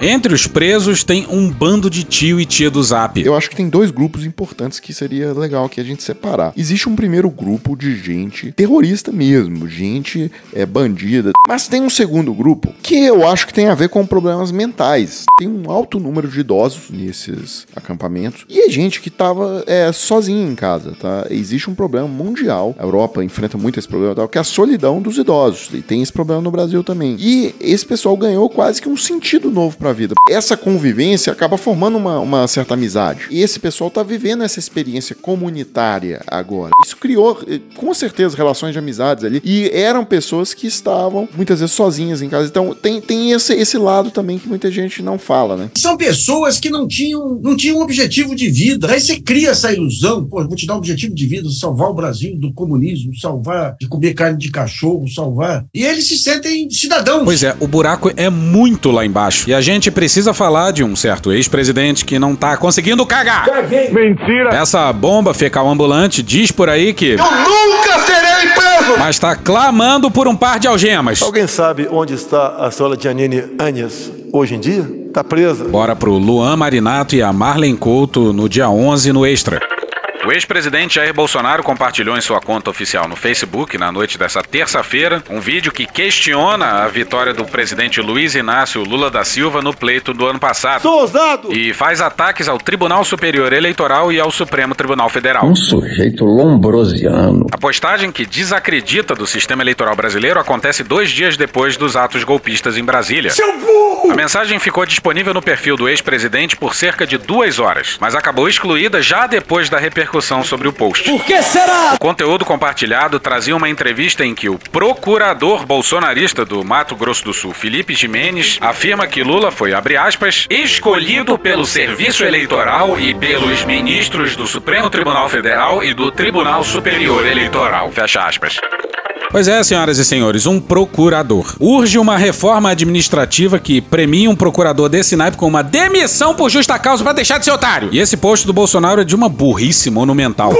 Speaker 10: Entre os presos tem um bando de tio e tia do Zap.
Speaker 45: Eu acho que tem dois grupos importantes que seria legal aqui a gente separar. Existe um primeiro grupo de gente terrorista mesmo, gente é bandida, mas tem um segundo grupo que eu acho que tem a ver com problemas mentais. Tem um alto número de idosos nesses acampamentos e é gente que tava é, sozinha em casa, tá? Existe um problema mundial. A Europa enfrenta muito esse problema, que é a solidão dos idosos. E tem esse problema no Brasil também. E esse pessoal ganhou quase que um sentido novo para a vida. Essa convivência acaba formando uma, uma certa amizade. E esse pessoal tá vivendo essa experiência comunitária agora. Isso criou, eh, com certeza, relações de amizades ali. E eram pessoas que estavam muitas vezes sozinhas em casa. Então tem, tem esse, esse lado também que muita gente não fala, né?
Speaker 41: São pessoas que não tinham, não tinham um objetivo de vida. Aí você cria essa ilusão, pô, vou te dar um objetivo de vida, salvar o Brasil do comunismo, salvar de comer carne de cachorro, salvar. E eles se sentem cidadãos.
Speaker 10: Pois é, o buraco é muito lá embaixo. E a gente precisa falar de um certo ex-presidente que não tá conseguindo cagar.
Speaker 41: Caguei.
Speaker 10: Mentira. Essa bomba fecal ambulante diz por aí que.
Speaker 41: Eu nunca serei preso!
Speaker 10: Mas tá clamando por um par de algemas.
Speaker 14: Alguém sabe onde está a senhora Janine Anhes hoje em dia? Tá presa.
Speaker 10: Bora pro Luan Marinato e a Marlen Couto no dia 11 no Extra. O ex-presidente Jair Bolsonaro compartilhou em sua conta oficial no Facebook, na noite dessa terça-feira, um vídeo que questiona a vitória do presidente Luiz Inácio Lula da Silva no pleito do ano passado.
Speaker 2: Sou ousado!
Speaker 10: E faz ataques ao Tribunal Superior Eleitoral e ao Supremo Tribunal Federal.
Speaker 39: Um sujeito lombrosiano.
Speaker 10: A postagem que desacredita do sistema eleitoral brasileiro acontece dois dias depois dos atos golpistas em Brasília.
Speaker 2: Seu burro!
Speaker 10: A mensagem ficou disponível no perfil do ex-presidente por cerca de duas horas, mas acabou excluída já depois da repercussão sobre o post.
Speaker 2: Por que será?
Speaker 10: O conteúdo compartilhado trazia uma entrevista em que o procurador bolsonarista do Mato Grosso do Sul, Felipe Jimenez, afirma que Lula foi, abre aspas, escolhido pelo Serviço Eleitoral e pelos ministros do Supremo Tribunal Federal e do Tribunal Superior Eleitoral. Fecha aspas. Pois é, senhoras e senhores, um procurador. Urge uma reforma administrativa que premie um procurador desse naipe com uma demissão por justa causa pra deixar de ser otário. E esse posto do Bolsonaro é de uma burrice monumental.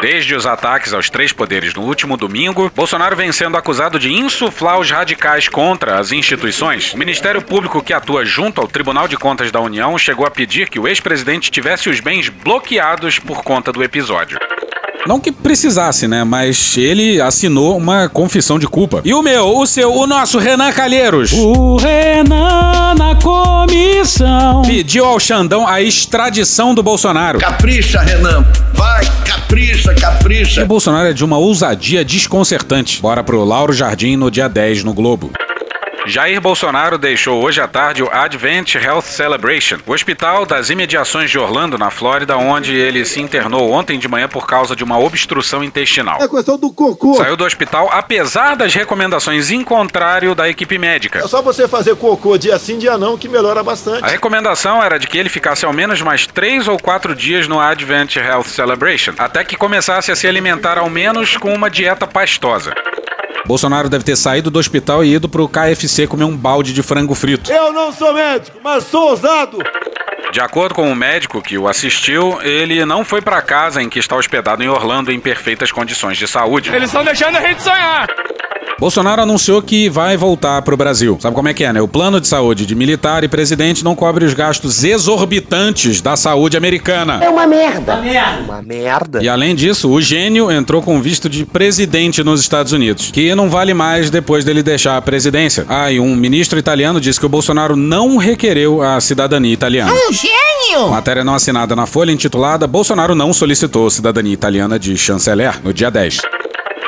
Speaker 10: Desde os ataques aos três poderes no último domingo, Bolsonaro vem sendo acusado de insuflar os radicais contra as instituições. O Ministério Público, que atua junto ao Tribunal de Contas da União, chegou a pedir que o ex-presidente tivesse os bens bloqueados por conta do episódio. Não que precisasse, né? Mas ele assinou uma confissão de culpa. E o meu, o seu, o nosso Renan Calheiros.
Speaker 35: O Renan na comissão.
Speaker 10: Pediu ao Xandão a extradição do Bolsonaro.
Speaker 4: Capricha, Renan. Vai, capricha,
Speaker 10: E
Speaker 4: capricha.
Speaker 10: o Bolsonaro é de uma ousadia desconcertante. Bora pro Lauro Jardim no dia 10 no Globo. Jair Bolsonaro deixou hoje à tarde o Advent Health Celebration, o hospital das imediações de Orlando, na Flórida, onde ele se internou ontem de manhã por causa de uma obstrução intestinal.
Speaker 2: É questão do cocô.
Speaker 10: Saiu do hospital apesar das recomendações em contrário da equipe médica.
Speaker 2: É só você fazer cocô dia sim, dia não, que melhora bastante.
Speaker 10: A recomendação era de que ele ficasse ao menos mais três ou quatro dias no Advent Health Celebration, até que começasse a se alimentar ao menos com uma dieta pastosa. Bolsonaro deve ter saído do hospital e ido pro KFC comer um balde de frango frito.
Speaker 2: Eu não sou médico, mas sou ousado.
Speaker 10: De acordo com o médico que o assistiu, ele não foi para casa em que está hospedado em Orlando em perfeitas condições de saúde.
Speaker 35: Eles estão deixando a gente sonhar.
Speaker 10: Bolsonaro anunciou que vai voltar pro Brasil. Sabe como é que é, né? O plano de saúde de militar e presidente não cobre os gastos exorbitantes da saúde americana.
Speaker 39: É uma merda. Uma merda.
Speaker 10: E além disso, o gênio entrou com visto de presidente nos Estados Unidos, que não vale mais depois dele deixar a presidência. Ah, e um ministro italiano disse que o Bolsonaro não requereu a cidadania italiana.
Speaker 46: Um gênio!
Speaker 10: Matéria não assinada na Folha intitulada Bolsonaro não solicitou cidadania italiana de chanceler no dia 10.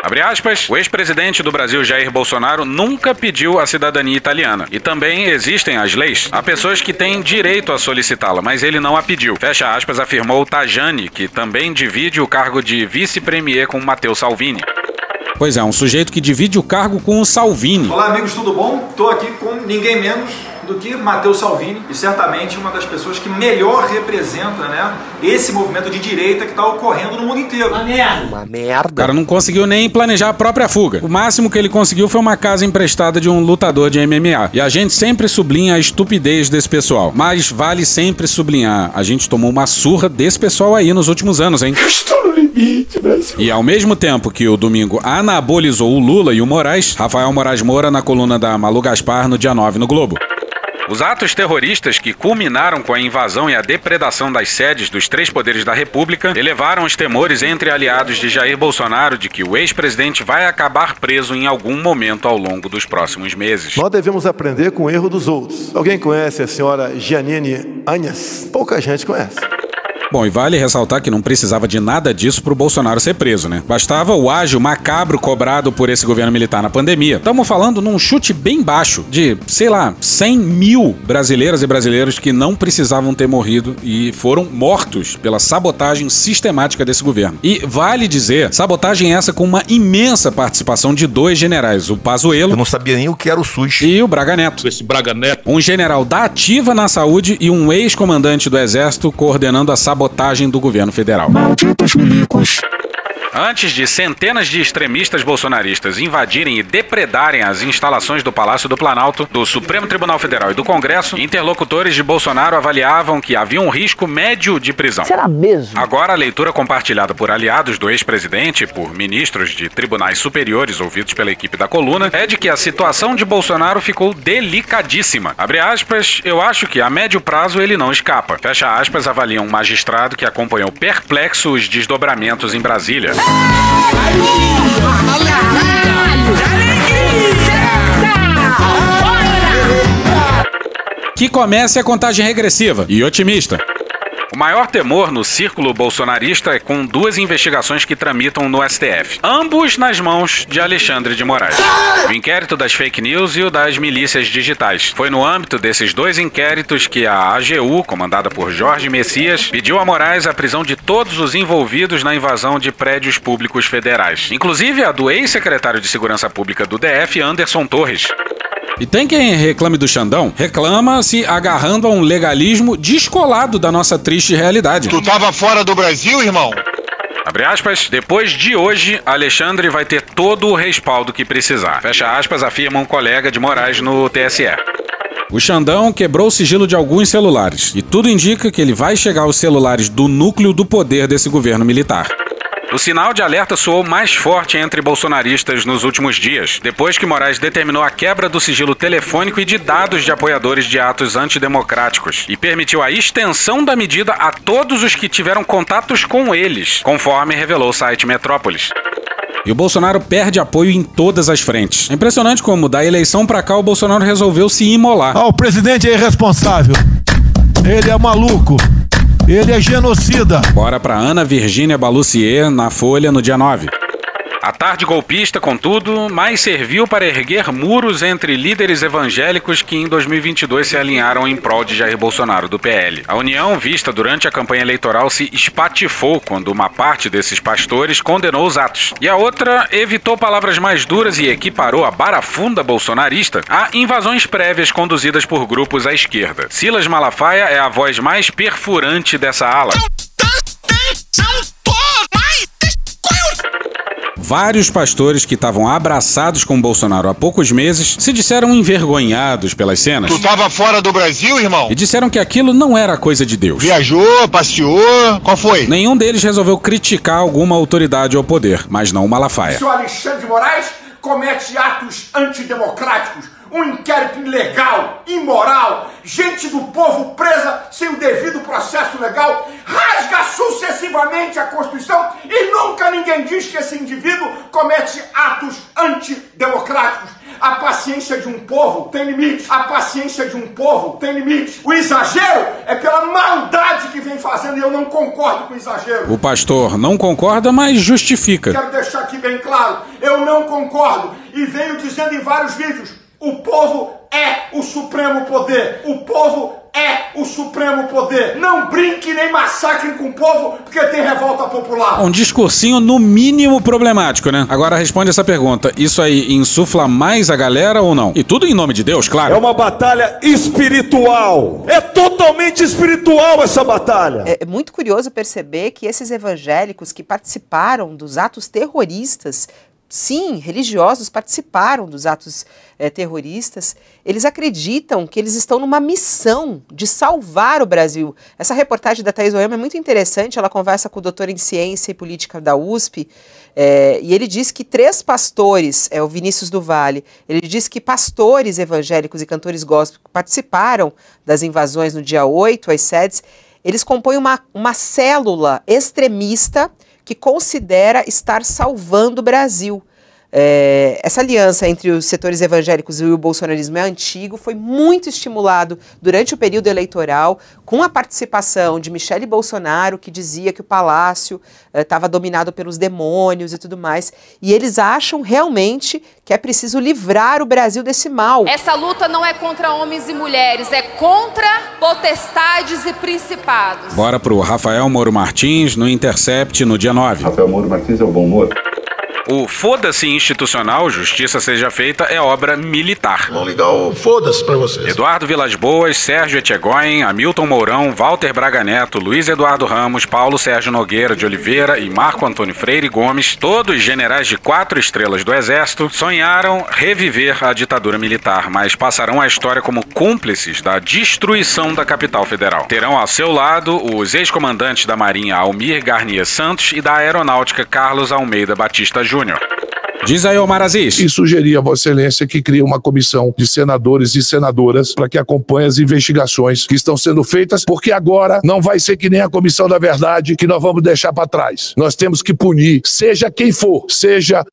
Speaker 10: Abre aspas, o ex-presidente do Brasil, Jair Bolsonaro, nunca pediu a cidadania italiana. E também existem as leis. Há pessoas que têm direito a solicitá-la, mas ele não a pediu. Fecha aspas, afirmou Tajani, que também divide o cargo de vice-premier com Matteo Salvini. Pois é, um sujeito que divide o cargo com o Salvini.
Speaker 47: Olá, amigos, tudo bom? Estou aqui com ninguém menos do que Matheus Salvini e certamente uma das pessoas que melhor representa né, esse movimento de direita que está ocorrendo no mundo inteiro. Uma
Speaker 39: merda. Uma
Speaker 10: O
Speaker 39: merda.
Speaker 10: cara não conseguiu nem planejar a própria fuga. O máximo que ele conseguiu foi uma casa emprestada de um lutador de MMA. E a gente sempre sublinha a estupidez desse pessoal. Mas vale sempre sublinhar, a gente tomou uma surra desse pessoal aí nos últimos anos, hein?
Speaker 2: Estou no limite, Brasil.
Speaker 10: E ao mesmo tempo que o domingo anabolizou o Lula e o Moraes, Rafael Moraes Moura na coluna da Malu Gaspar no dia 9 no Globo. Os atos terroristas que culminaram com a invasão e a depredação das sedes dos três poderes da República elevaram os temores entre aliados de Jair Bolsonaro de que o ex-presidente vai acabar preso em algum momento ao longo dos próximos meses.
Speaker 2: Nós devemos aprender com o erro dos outros. Alguém conhece a senhora Giannini Anhas? Pouca gente conhece.
Speaker 10: Bom, e vale ressaltar que não precisava de nada disso pro Bolsonaro ser preso, né? Bastava o ágio macabro cobrado por esse governo militar na pandemia. Estamos falando num chute bem baixo de, sei lá, 100 mil brasileiras e brasileiros que não precisavam ter morrido e foram mortos pela sabotagem sistemática desse governo. E vale dizer, sabotagem essa com uma imensa participação de dois generais, o Pazuello...
Speaker 48: Eu não sabia nem o que era o SUS.
Speaker 10: E o Braga Neto.
Speaker 48: Esse Braga Neto.
Speaker 10: Um general da ativa na saúde e um ex-comandante do exército coordenando a sabotagem do governo federal.
Speaker 46: Malditos milicos.
Speaker 10: Antes de centenas de extremistas bolsonaristas invadirem e depredarem as instalações do Palácio do Planalto, do Supremo Tribunal Federal e do Congresso, interlocutores de Bolsonaro avaliavam que havia um risco médio de prisão.
Speaker 32: Será mesmo?
Speaker 10: Agora, a leitura compartilhada por aliados do ex-presidente por ministros de tribunais superiores ouvidos pela equipe da coluna é de que a situação de Bolsonaro ficou delicadíssima. Abre aspas, eu acho que a médio prazo ele não escapa. Fecha aspas, avalia um magistrado que acompanhou perplexo os desdobramentos em Brasília. Que comece a contagem regressiva e otimista. O maior temor no círculo bolsonarista é com duas investigações que tramitam no STF, ambos nas mãos de Alexandre de Moraes. O inquérito das fake news e o das milícias digitais. Foi no âmbito desses dois inquéritos que a AGU, comandada por Jorge Messias, pediu a Moraes a prisão de todos os envolvidos na invasão de prédios públicos federais, inclusive a do ex-secretário de Segurança Pública do DF, Anderson Torres. E tem quem reclame do Xandão, reclama se agarrando a um legalismo descolado da nossa triste realidade.
Speaker 4: Tu tava fora do Brasil, irmão?
Speaker 10: Abre aspas, depois de hoje, Alexandre vai ter todo o respaldo que precisar. Fecha aspas, afirma um colega de Moraes no TSE. O Xandão quebrou o sigilo de alguns celulares, e tudo indica que ele vai chegar aos celulares do núcleo do poder desse governo militar. O sinal de alerta soou mais forte entre bolsonaristas nos últimos dias, depois que Moraes determinou a quebra do sigilo telefônico e de dados de apoiadores de atos antidemocráticos e permitiu a extensão da medida a todos os que tiveram contatos com eles, conforme revelou o site Metrópolis. E o Bolsonaro perde apoio em todas as frentes. É impressionante como, da eleição pra cá, o Bolsonaro resolveu se imolar.
Speaker 5: Ah, o presidente é irresponsável. Ele é maluco. Ele é genocida.
Speaker 10: Bora pra Ana Virgínia Balucier na Folha no dia 9. A tarde golpista, contudo, mais serviu para erguer muros entre líderes evangélicos que em 2022 se alinharam em prol de Jair Bolsonaro do PL. A união vista durante a campanha eleitoral se espatifou quando uma parte desses pastores condenou os atos e a outra evitou palavras mais duras e equiparou a barafunda bolsonarista a invasões prévias conduzidas por grupos à esquerda. Silas Malafaia é a voz mais perfurante dessa ala. Vários pastores que estavam abraçados com Bolsonaro há poucos meses se disseram envergonhados pelas cenas.
Speaker 4: Tu tava fora do Brasil, irmão?
Speaker 10: E disseram que aquilo não era coisa de Deus.
Speaker 4: Viajou, passeou, qual foi?
Speaker 10: Nenhum deles resolveu criticar alguma autoridade ou poder, mas não o Malafaia.
Speaker 46: Se o Alexandre de Moraes comete atos antidemocráticos, um inquérito ilegal, imoral, gente do povo presa sem o devido processo legal, rasga sucessivamente a Constituição e nunca ninguém diz que esse indivíduo comete atos antidemocráticos. A paciência de um povo tem limite. A paciência de um povo tem limite. O exagero é pela maldade que vem fazendo e eu não concordo com o exagero.
Speaker 10: O pastor não concorda, mas justifica.
Speaker 46: Quero deixar aqui bem claro, eu não concordo e venho dizendo em vários vídeos, o povo é o supremo poder. O povo é o supremo poder. Não brinque nem massacre com o povo porque tem revolta popular.
Speaker 10: Um discursinho no mínimo problemático, né? Agora responde essa pergunta: isso aí insufla mais a galera ou não? E tudo em nome de Deus, claro.
Speaker 49: É uma batalha espiritual. É totalmente espiritual essa batalha.
Speaker 50: É muito curioso perceber que esses evangélicos que participaram dos atos terroristas sim, religiosos participaram dos atos é, terroristas, eles acreditam que eles estão numa missão de salvar o Brasil. Essa reportagem da Thais Oyama é muito interessante, ela conversa com o doutor em Ciência e Política da USP, é, e ele diz que três pastores, é o Vinícius do Vale, ele diz que pastores evangélicos e cantores gospel participaram das invasões no dia 8 às sedes, eles compõem uma, uma célula extremista que considera estar salvando o Brasil. É, essa aliança entre os setores evangélicos e o bolsonarismo é antigo, foi muito estimulado durante o período eleitoral, com a participação de Michele Bolsonaro, que dizia que o palácio estava é, dominado pelos demônios e tudo mais. E eles acham realmente que é preciso livrar o Brasil desse mal.
Speaker 51: Essa luta não é contra homens e mulheres, é contra potestades e principados.
Speaker 10: Bora pro Rafael Moro Martins no Intercept no dia 9.
Speaker 52: Rafael Moro Martins é o bom humor.
Speaker 10: O foda-se institucional, justiça seja feita, é obra militar.
Speaker 4: Vamos ligar o foda-se pra vocês.
Speaker 10: Eduardo Vilas Boas, Sérgio Etchegóin, Hamilton Mourão, Walter Braga Neto, Luiz Eduardo Ramos, Paulo Sérgio Nogueira de Oliveira e Marco Antônio Freire Gomes, todos generais de quatro estrelas do Exército, sonharam reviver a ditadura militar, mas passarão a história como cúmplices da destruição da capital federal. Terão ao seu lado os ex-comandantes da Marinha Almir Garnier Santos e da Aeronáutica Carlos Almeida Batista Júnior. Diz aí, Omar Aziz.
Speaker 4: E sugerir a Vossa Excelência que crie uma comissão de senadores e senadoras para que acompanhe as investigações que estão sendo feitas, porque agora não vai ser que nem a Comissão da Verdade que nós vamos deixar para trás. Nós temos que punir, seja quem for, seja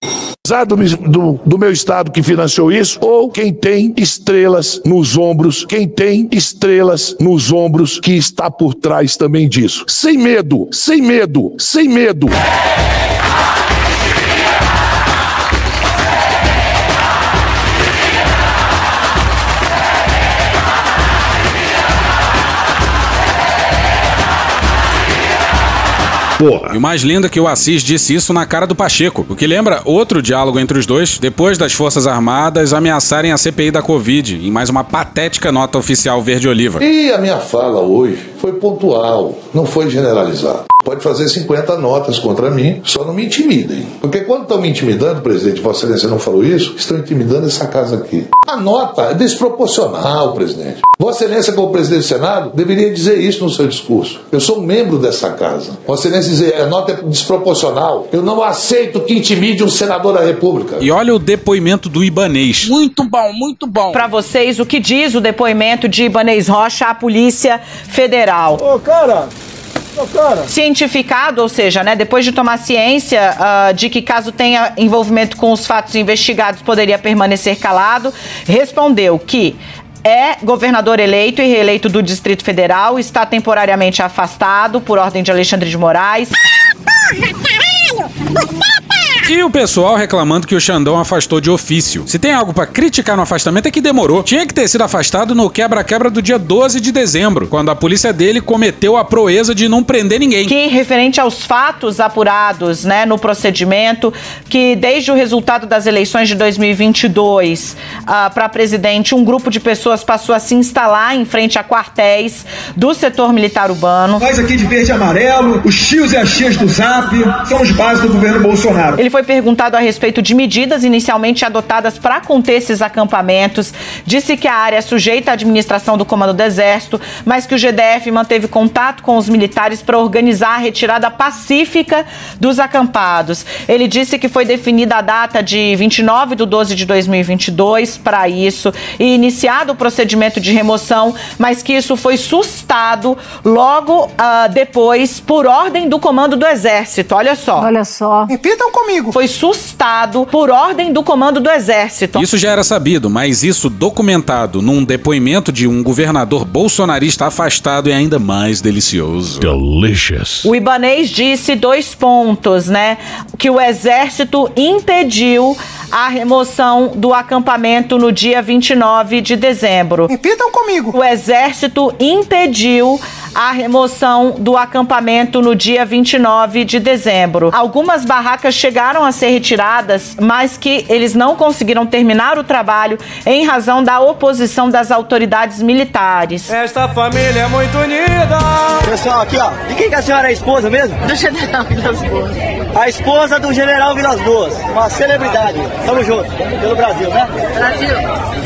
Speaker 4: do, do, do meu estado que financiou isso, ou quem tem estrelas nos ombros, quem tem estrelas nos ombros que está por trás também disso. Sem medo, sem medo, sem medo.
Speaker 10: Porra. E o mais lindo é que o Assis disse isso na cara do Pacheco, o que lembra outro diálogo entre os dois, depois das Forças Armadas ameaçarem a CPI da Covid, em mais uma patética nota oficial verde-oliva.
Speaker 53: E a minha fala hoje foi pontual, não foi generalizada. Pode fazer 50 notas contra mim, só não me intimidem. Porque quando estão me intimidando, presidente, Vossa Excelência não falou isso, estão intimidando essa casa aqui. A nota é desproporcional, presidente. Vossa Excelência, como presidente do Senado, deveria dizer isso no seu discurso. Eu sou um membro dessa casa. Vossa Excelência dizer a nota é desproporcional. Eu não aceito que intimide um senador da República.
Speaker 10: E olha o depoimento do Ibanês.
Speaker 40: Muito bom, muito bom. Para vocês, o que diz o depoimento de Ibanês Rocha à Polícia Federal?
Speaker 2: Ô, cara,
Speaker 40: Cientificado, ou seja, né, depois de tomar ciência uh, de que caso tenha envolvimento com os fatos investigados poderia permanecer calado, respondeu que é governador eleito e reeleito do Distrito Federal, está temporariamente afastado por ordem de Alexandre de Moraes.
Speaker 10: Porra, caralho! Você e o pessoal reclamando que o Xandão afastou de ofício. Se tem algo para criticar no afastamento é que demorou. Tinha que ter sido afastado no quebra-quebra do dia 12 de dezembro, quando a polícia dele cometeu a proeza de não prender ninguém.
Speaker 40: Que referente aos fatos apurados, né, no procedimento, que desde o resultado das eleições de 2022 uh, para presidente, um grupo de pessoas passou a se instalar em frente a quartéis do setor militar urbano.
Speaker 54: Nós aqui de verde e amarelo, os tios e as tias do Zap, somos base do governo Bolsonaro.
Speaker 40: Ele foi perguntado a respeito de medidas inicialmente adotadas para conter esses acampamentos. Disse que a área é sujeita à administração do Comando do Exército, mas que o GDF manteve contato com os militares para organizar a retirada pacífica dos acampados. Ele disse que foi definida a data de 29 de 12 de 2022 para isso e iniciado o procedimento de remoção, mas que isso foi sustado logo uh, depois por ordem do Comando do Exército. Olha só.
Speaker 52: Olha só.
Speaker 40: Repitam comigo foi sustado por ordem do comando do exército.
Speaker 10: Isso já era sabido, mas isso documentado num depoimento de um governador bolsonarista afastado é ainda mais delicioso.
Speaker 53: Delicious.
Speaker 40: O Ibanês disse dois pontos, né? Que o exército impediu a remoção do acampamento no dia 29 de dezembro.
Speaker 52: Repitam comigo.
Speaker 40: O exército impediu a remoção do acampamento no dia 29 de dezembro. Algumas barracas chegaram a ser retiradas, mas que eles não conseguiram terminar o trabalho em razão da oposição das autoridades militares.
Speaker 54: Esta família é muito unida.
Speaker 55: Pessoal, aqui ó, de quem que a senhora é a esposa mesmo?
Speaker 52: Do general Vilas Boas.
Speaker 55: A esposa do general Vilas Boas, uma celebridade. Tamo junto, pelo Brasil, né?
Speaker 52: Brasil.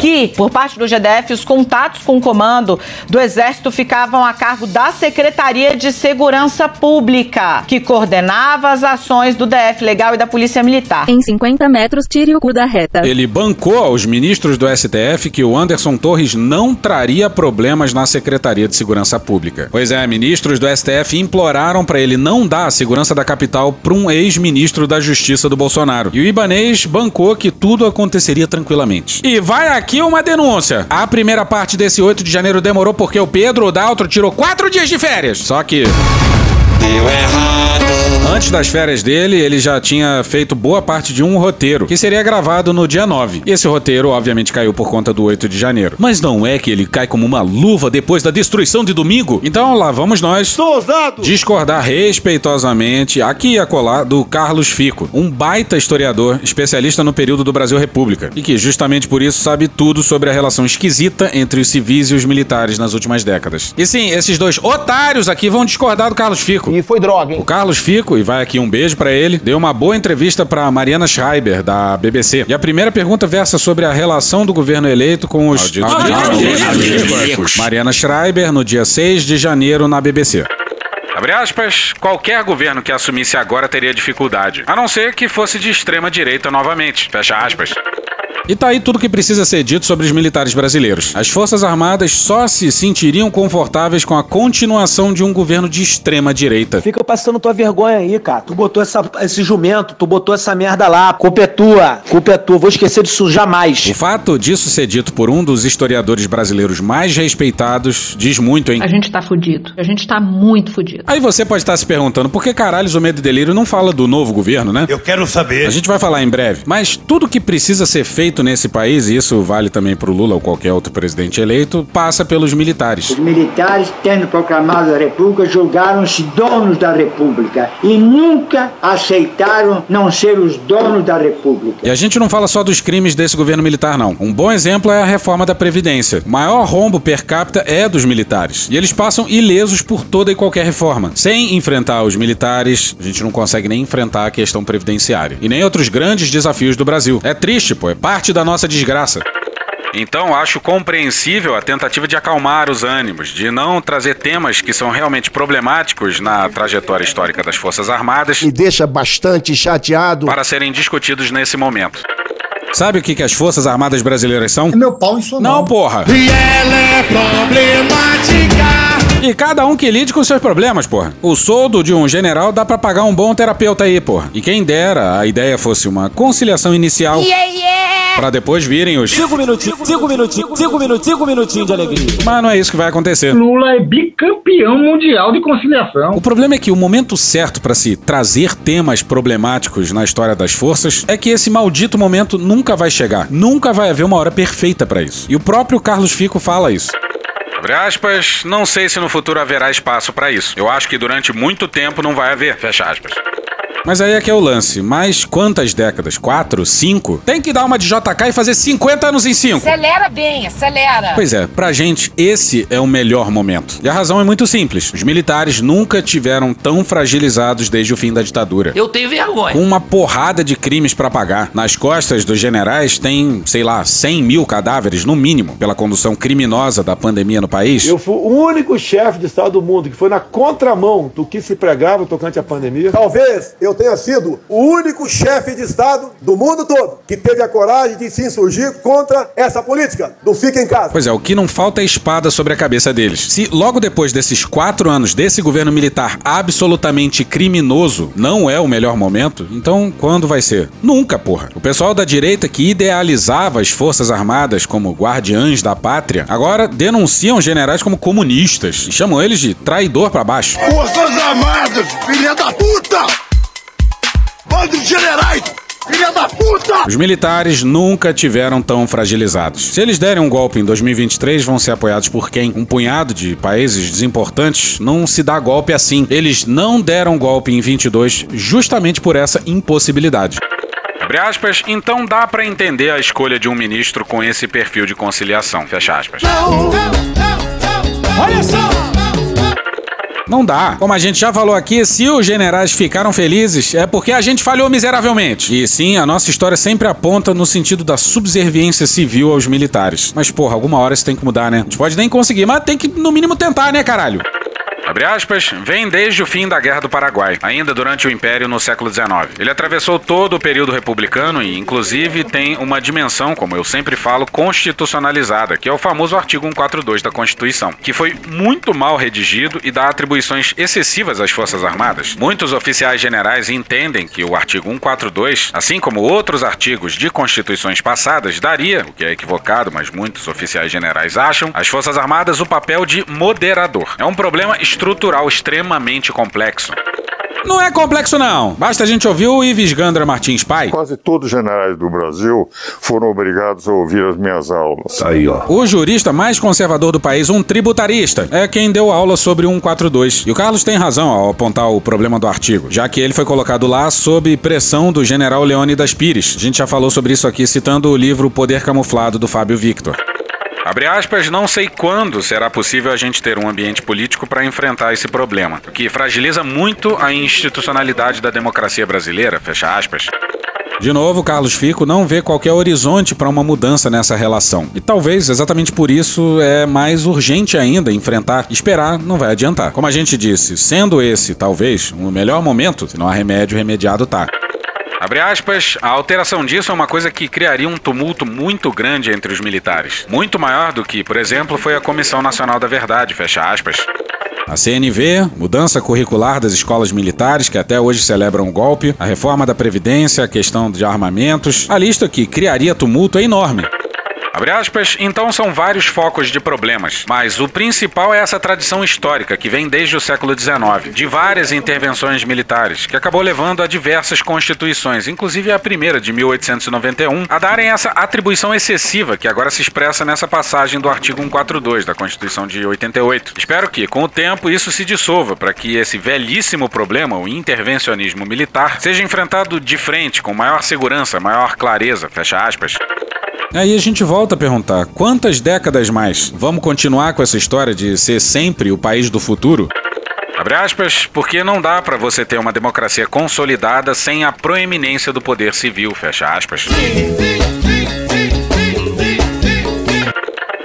Speaker 40: Que, por parte do GDF, os contatos com o comando do Exército ficavam a cargo da Secretaria de Segurança Pública, que coordenava as ações do DF Legal e da Polícia Militar.
Speaker 56: Em 50 metros, tire o cu da reta.
Speaker 10: Ele bancou aos ministros do STF que o Anderson Torres não traria problemas na Secretaria de Segurança Pública. Pois é, ministros do STF imploraram para ele não dar a segurança da capital para um ex-ministro da Justiça do Bolsonaro. E o Ibanês bancou que tudo aconteceria tranquilamente. E vai aqui uma denúncia. A primeira parte desse 8 de janeiro demorou porque o Pedro Daltro tirou quatro dias de férias. Só que.
Speaker 57: Deu errado
Speaker 10: Antes das férias dele, ele já tinha feito boa parte de um roteiro, que seria gravado no dia 9. E esse roteiro, obviamente, caiu por conta do 8 de janeiro. Mas não é que ele cai como uma luva depois da destruição de domingo? Então lá vamos nós discordar respeitosamente aqui e acolá do Carlos Fico, um baita historiador, especialista no período do Brasil República, e que justamente por isso sabe tudo sobre a relação esquisita entre os civis e os militares nas últimas décadas. E sim, esses dois otários aqui vão discordar do Carlos Fico.
Speaker 58: E foi droga, hein?
Speaker 10: O Carlos Fico, e vai aqui um beijo pra ele, deu uma boa entrevista pra Mariana Schreiber, da BBC. E a primeira pergunta versa sobre a relação do governo eleito com os... Mariana Schreiber, no dia 6 de janeiro, na BBC. Abre aspas, qualquer governo que assumisse agora teria dificuldade, a não ser que fosse de extrema direita novamente. Fecha aspas. E tá aí tudo que precisa ser dito sobre os militares brasileiros. As Forças Armadas só se sentiriam confortáveis com a continuação de um governo de extrema direita.
Speaker 58: Fica passando tua vergonha aí, cara. Tu botou essa, esse jumento, tu botou essa merda lá. Culpa é tua, culpa é tua. Vou esquecer disso jamais.
Speaker 10: O fato disso ser dito por um dos historiadores brasileiros mais respeitados diz muito, hein?
Speaker 52: A gente tá fudido. A gente tá muito fudido.
Speaker 10: Aí você pode estar se perguntando por que caralhos o Medo e Delírio não fala do novo governo, né?
Speaker 4: Eu quero saber.
Speaker 10: A gente vai falar em breve. Mas tudo que precisa ser feito nesse país, e isso vale também pro Lula ou qualquer outro presidente eleito, passa pelos militares.
Speaker 57: Os militares, tendo proclamado a República, julgaram-se donos da República e nunca aceitaram não ser os donos da República.
Speaker 10: E a gente não fala só dos crimes desse governo militar, não. Um bom exemplo é a reforma da Previdência. O maior rombo per capita é dos militares. E eles passam ilesos por toda e qualquer reforma. Sem enfrentar os militares, a gente não consegue nem enfrentar a questão previdenciária. E nem outros grandes desafios do Brasil. É triste, pô. É parte da nossa desgraça. Então, acho compreensível a tentativa de acalmar os ânimos, de não trazer temas que são realmente problemáticos na trajetória histórica das Forças Armadas
Speaker 58: Me deixa bastante chateado.
Speaker 10: para serem discutidos nesse momento. Sabe o que, que as Forças Armadas brasileiras são?
Speaker 58: É meu pau em sua
Speaker 10: Não, porra!
Speaker 58: E ela é problemática.
Speaker 10: E cada um que lide com seus problemas, porra. O soldo de um general dá pra pagar um bom terapeuta aí, porra. E quem dera a ideia fosse uma conciliação inicial. Pra depois virem os.
Speaker 58: Cinco minutinhos, cinco minutinhos, cinco minutinhos, cinco minutinhos de alegria.
Speaker 10: Mas não é isso que vai acontecer.
Speaker 54: Lula é bicampeão mundial de conciliação.
Speaker 10: O problema é que o momento certo pra se trazer temas problemáticos na história das forças é que esse maldito momento nunca vai chegar. Nunca vai haver uma hora perfeita pra isso. E o próprio Carlos Fico fala isso. Abre aspas, não sei se no futuro haverá espaço pra isso. Eu acho que durante muito tempo não vai haver. Fecha aspas. Mas aí é que é o lance. Mas quantas décadas? Quatro? Cinco? Tem que dar uma de JK e fazer 50 anos em cinco.
Speaker 52: Acelera bem, acelera.
Speaker 10: Pois é, pra gente, esse é o melhor momento. E a razão é muito simples. Os militares nunca tiveram tão fragilizados desde o fim da ditadura.
Speaker 32: Eu tenho vergonha.
Speaker 10: Com uma porrada de crimes pra pagar. Nas costas dos generais tem, sei lá, 100 mil cadáveres, no mínimo, pela condução criminosa da pandemia no país.
Speaker 2: Eu fui o único chefe de Estado do mundo que foi na contramão do que se pregava tocante à pandemia.
Speaker 5: Talvez eu tenha sido o único chefe de Estado do mundo todo que teve a coragem de se insurgir contra essa política do fica em casa.
Speaker 10: Pois é, o que não falta é espada sobre a cabeça deles. Se logo depois desses quatro anos desse governo militar absolutamente criminoso não é o melhor momento, então quando vai ser? Nunca, porra. O pessoal da direita que idealizava as Forças Armadas como guardiães da pátria, agora denunciam generais como comunistas e chamam eles de traidor pra baixo.
Speaker 4: Forças Armadas, filha da puta! Bando de generais, filha da puta!
Speaker 10: Os militares nunca tiveram tão fragilizados. Se eles derem um golpe em 2023, vão ser apoiados por quem? Um punhado de países desimportantes não se dá golpe assim. Eles não deram golpe em 22 justamente por essa impossibilidade. Abre aspas, então dá pra entender a escolha de um ministro com esse perfil de conciliação. Fecha aspas.
Speaker 54: Olha só!
Speaker 10: Não dá. Como a gente já falou aqui, se os generais ficaram felizes, é porque a gente falhou miseravelmente. E sim, a nossa história sempre aponta no sentido da subserviência civil aos militares. Mas, porra, alguma hora isso tem que mudar, né? A gente pode nem conseguir, mas tem que, no mínimo, tentar, né, caralho? Abre aspas, vem desde o fim da Guerra do Paraguai, ainda durante o Império no século XIX. Ele atravessou todo o período republicano e, inclusive, tem uma dimensão, como eu sempre falo, constitucionalizada, que é o famoso artigo 142 da Constituição, que foi muito mal redigido e dá atribuições excessivas às Forças Armadas. Muitos oficiais generais entendem que o artigo 142, assim como outros artigos de constituições passadas, daria, o que é equivocado, mas muitos oficiais generais acham, às Forças Armadas o papel de moderador. É um problema estrutural extremamente complexo. Não é complexo, não. Basta a gente ouvir o Ives Gandra Martins Pai.
Speaker 59: Quase todos os generais do Brasil foram obrigados a ouvir as minhas aulas.
Speaker 10: Aí, ó. O jurista mais conservador do país, um tributarista, é quem deu aula sobre 142. E o Carlos tem razão ao apontar o problema do artigo, já que ele foi colocado lá sob pressão do general Leônidas Pires. A gente já falou sobre isso aqui citando o livro Poder Camuflado do Fábio Victor. Abre aspas, não sei quando será possível a gente ter um ambiente político para enfrentar esse problema, o que fragiliza muito a institucionalidade da democracia brasileira, fecha aspas. De novo, Carlos Fico não vê qualquer horizonte para uma mudança nessa relação. E talvez exatamente por isso é mais urgente ainda enfrentar. Esperar não vai adiantar. Como a gente disse, sendo esse talvez o melhor momento, se não há remédio, remediado tá. Abre aspas, a alteração disso é uma coisa que criaria um tumulto muito grande entre os militares. Muito maior do que, por exemplo, foi a Comissão Nacional da Verdade, fecha aspas. A CNV, mudança curricular das escolas militares que até hoje celebram o golpe, a reforma da Previdência, a questão de armamentos, a lista que criaria tumulto é enorme. Aspas, então são vários focos de problemas, mas o principal é essa tradição histórica que vem desde o século XIX, de várias intervenções militares, que acabou levando a diversas constituições, inclusive a primeira de 1891, a darem essa atribuição excessiva que agora se expressa nessa passagem do artigo 142 da Constituição de 88. Espero que, com o tempo, isso se dissolva para que esse velhíssimo problema, o intervencionismo militar, seja enfrentado de frente, com maior segurança, maior clareza, fecha aspas. Aí a gente volta a perguntar: quantas décadas mais? Vamos continuar com essa história de ser sempre o país do futuro? Abre aspas, porque não dá para você ter uma democracia consolidada sem a proeminência do poder civil, fecha aspas.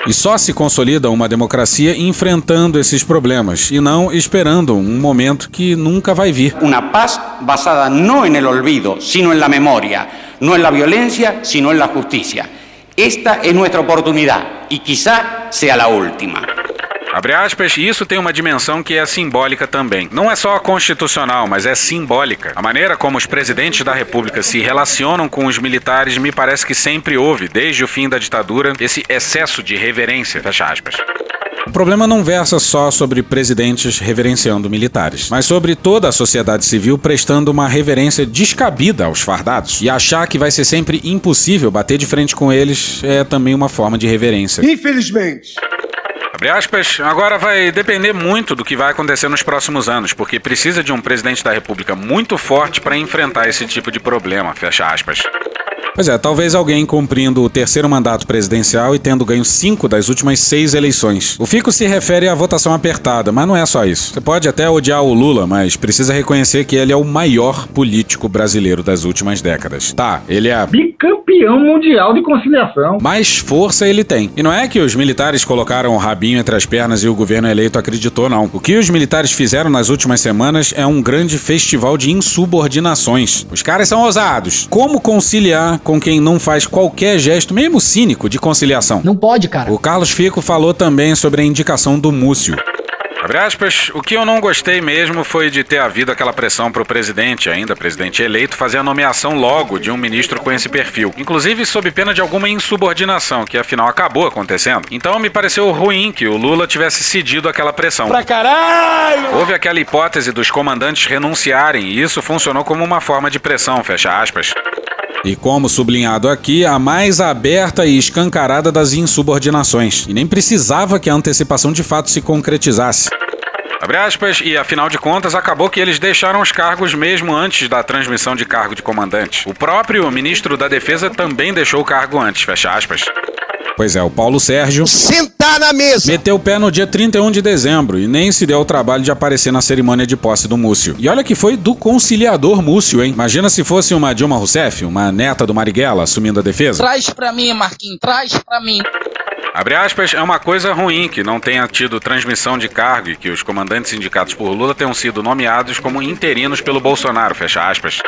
Speaker 10: E só se consolida uma democracia enfrentando esses problemas e não esperando um momento que nunca vai vir.
Speaker 39: Uma paz basada não el olvido, sino memoria, no en la violencia, sino en la justicia. Esta es nuestra oportunidad y quizá sea la última.
Speaker 10: Abre aspas, e isso tem uma dimensão que é simbólica também. Não é só constitucional, mas é simbólica. A maneira como os presidentes da República se relacionam com os militares me parece que sempre houve, desde o fim da ditadura, esse excesso de reverência, fecha aspas. O problema não versa só sobre presidentes reverenciando militares, mas sobre toda a sociedade civil prestando uma reverência descabida aos fardados. E achar que vai ser sempre impossível bater de frente com eles é também uma forma de reverência.
Speaker 46: Infelizmente.
Speaker 10: Abre aspas, agora vai depender muito do que vai acontecer nos próximos anos, porque precisa de um presidente da República muito forte para enfrentar esse tipo de problema, fecha aspas. Pois é, talvez alguém cumprindo o terceiro mandato presidencial e tendo ganho cinco das últimas seis eleições. O fico se refere à votação apertada, mas não é só isso. Você pode até odiar o Lula, mas precisa reconhecer que ele é o maior político brasileiro das últimas décadas. Tá, ele é
Speaker 60: bicampeão mundial de conciliação.
Speaker 10: Mais força ele tem. E não é que os militares colocaram o rabinho entre as pernas e o governo eleito acreditou, não. O que os militares fizeram nas últimas semanas é um grande festival de insubordinações. Os caras são ousados. Como conciliar com quem não faz qualquer gesto, mesmo cínico, de conciliação?
Speaker 32: Não pode, cara.
Speaker 10: O Carlos Fico falou também sobre a indicação do Múcio. Abre aspas, o que eu não gostei mesmo foi de ter havido aquela pressão para o presidente, ainda presidente eleito, fazer a nomeação logo de um ministro com esse perfil. Inclusive sob pena de alguma insubordinação, que afinal acabou acontecendo. Então me pareceu ruim que o Lula tivesse cedido aquela pressão.
Speaker 60: Pra caralho!
Speaker 10: Houve aquela hipótese dos comandantes renunciarem e isso funcionou como uma forma de pressão, fecha aspas. E como sublinhado aqui, a mais aberta e escancarada das insubordinações. E nem precisava que a antecipação de fato se concretizasse. Abre aspas, e afinal de contas, acabou que eles deixaram os cargos mesmo antes da transmissão de cargo de comandante. O próprio ministro da Defesa também deixou o cargo antes, fecha aspas. Pois é, o Paulo Sérgio.
Speaker 4: Sentar na mesa!
Speaker 10: Meteu o pé no dia 31 de dezembro e nem se deu o trabalho de aparecer na cerimônia de posse do Múcio. E olha que foi do conciliador Múcio, hein? Imagina se fosse uma Dilma Rousseff, uma neta do Marighella, assumindo a defesa.
Speaker 32: Traz pra mim, Marquinhos, traz pra mim.
Speaker 10: Abre aspas, é uma coisa ruim que não tenha tido transmissão de cargo e que os comandantes indicados por Lula tenham sido nomeados como interinos pelo Bolsonaro, fecha aspas.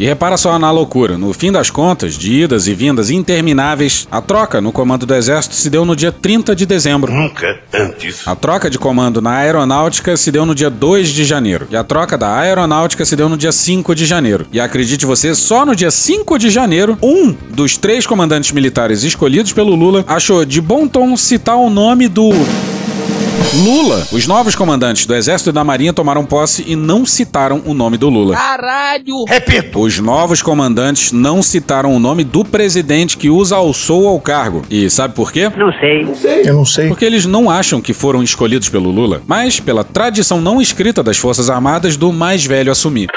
Speaker 10: E repara só na loucura, no fim das contas, de idas e vindas intermináveis, a troca no comando do Exército se deu no dia 30 de dezembro.
Speaker 48: Nunca antes.
Speaker 10: A troca de comando na Aeronáutica se deu no dia 2 de janeiro. E a troca da Aeronáutica se deu no dia 5 de janeiro. E acredite você, só no dia 5 de janeiro, um dos três comandantes militares escolhidos pelo Lula achou de bom tom citar o nome do Lula. Os novos comandantes do Exército e da Marinha tomaram posse e não citaram o nome do Lula.
Speaker 60: Caralho! Repito!
Speaker 10: Os novos comandantes não citaram o nome do presidente que os alçou ao cargo. E sabe por quê?
Speaker 52: Não sei.
Speaker 60: Não sei.
Speaker 5: Eu não sei.
Speaker 10: Porque eles não acham que foram escolhidos pelo Lula, mas pela tradição não escrita das Forças Armadas do mais velho assumir.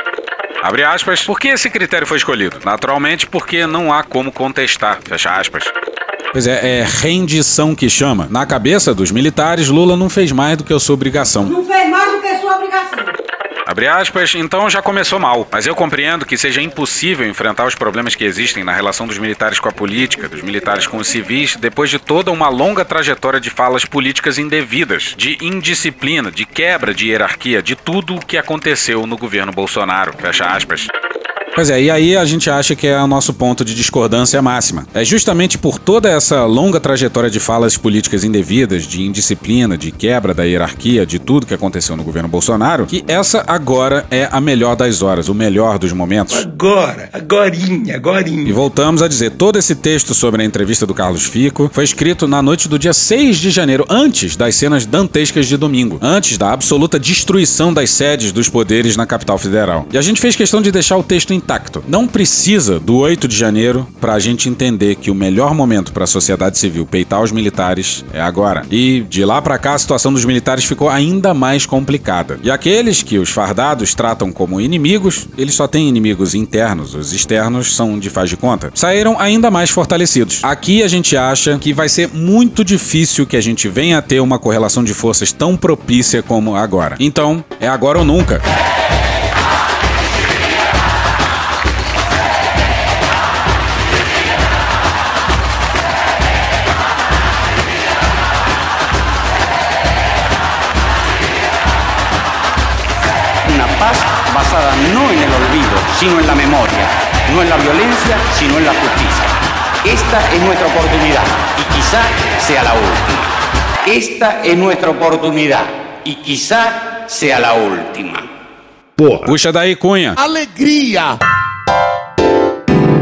Speaker 10: Abre aspas. Por que esse critério foi escolhido? Naturalmente, porque não há como contestar. Fecha aspas. Pois é, é rendição que chama. Na cabeça dos militares, Lula não fez mais do que a sua obrigação.
Speaker 61: Não fez mais do que a sua obrigação.
Speaker 10: Abre aspas, então já começou mal. Mas eu compreendo que seja impossível enfrentar os problemas que existem na relação dos militares com a política, dos militares com os civis, depois de toda uma longa trajetória de falas políticas indevidas, de indisciplina, de quebra de hierarquia, de tudo o que aconteceu no governo Bolsonaro. Fecha aspas. Pois é, e aí a gente acha que é o nosso ponto de discordância máxima. É justamente por toda essa longa trajetória de falas políticas indevidas, de indisciplina, de quebra da hierarquia, de tudo que aconteceu no governo Bolsonaro, que essa agora é a melhor das horas, o melhor dos momentos.
Speaker 60: Agora, agorinha, agorinha.
Speaker 10: E voltamos a dizer, todo esse texto sobre a entrevista do Carlos Fico foi escrito na noite do dia 6 de janeiro, antes das cenas dantescas de domingo, antes da absoluta destruição das sedes dos poderes na capital federal. E a gente fez questão de deixar o texto intacto. Não precisa do 8 de janeiro para a gente entender que o melhor momento para a sociedade civil peitar os militares é agora. E de lá para cá a situação dos militares ficou ainda mais complicada. E aqueles que os fardados tratam como inimigos, eles só têm inimigos internos, os externos são de faz de conta. Saíram ainda mais fortalecidos. Aqui a gente acha que vai ser muito difícil que a gente venha a ter uma correlação de forças tão propícia como agora. Então, é agora ou nunca.
Speaker 39: Basada no en el olvido, sino en la memoria, no en la violencia, sino en la justicia. Esta es nuestra oportunidad y quizá sea la última. Esta es nuestra oportunidad y quizá sea la última.
Speaker 10: Puxa daí, Cunha.
Speaker 60: Alegria!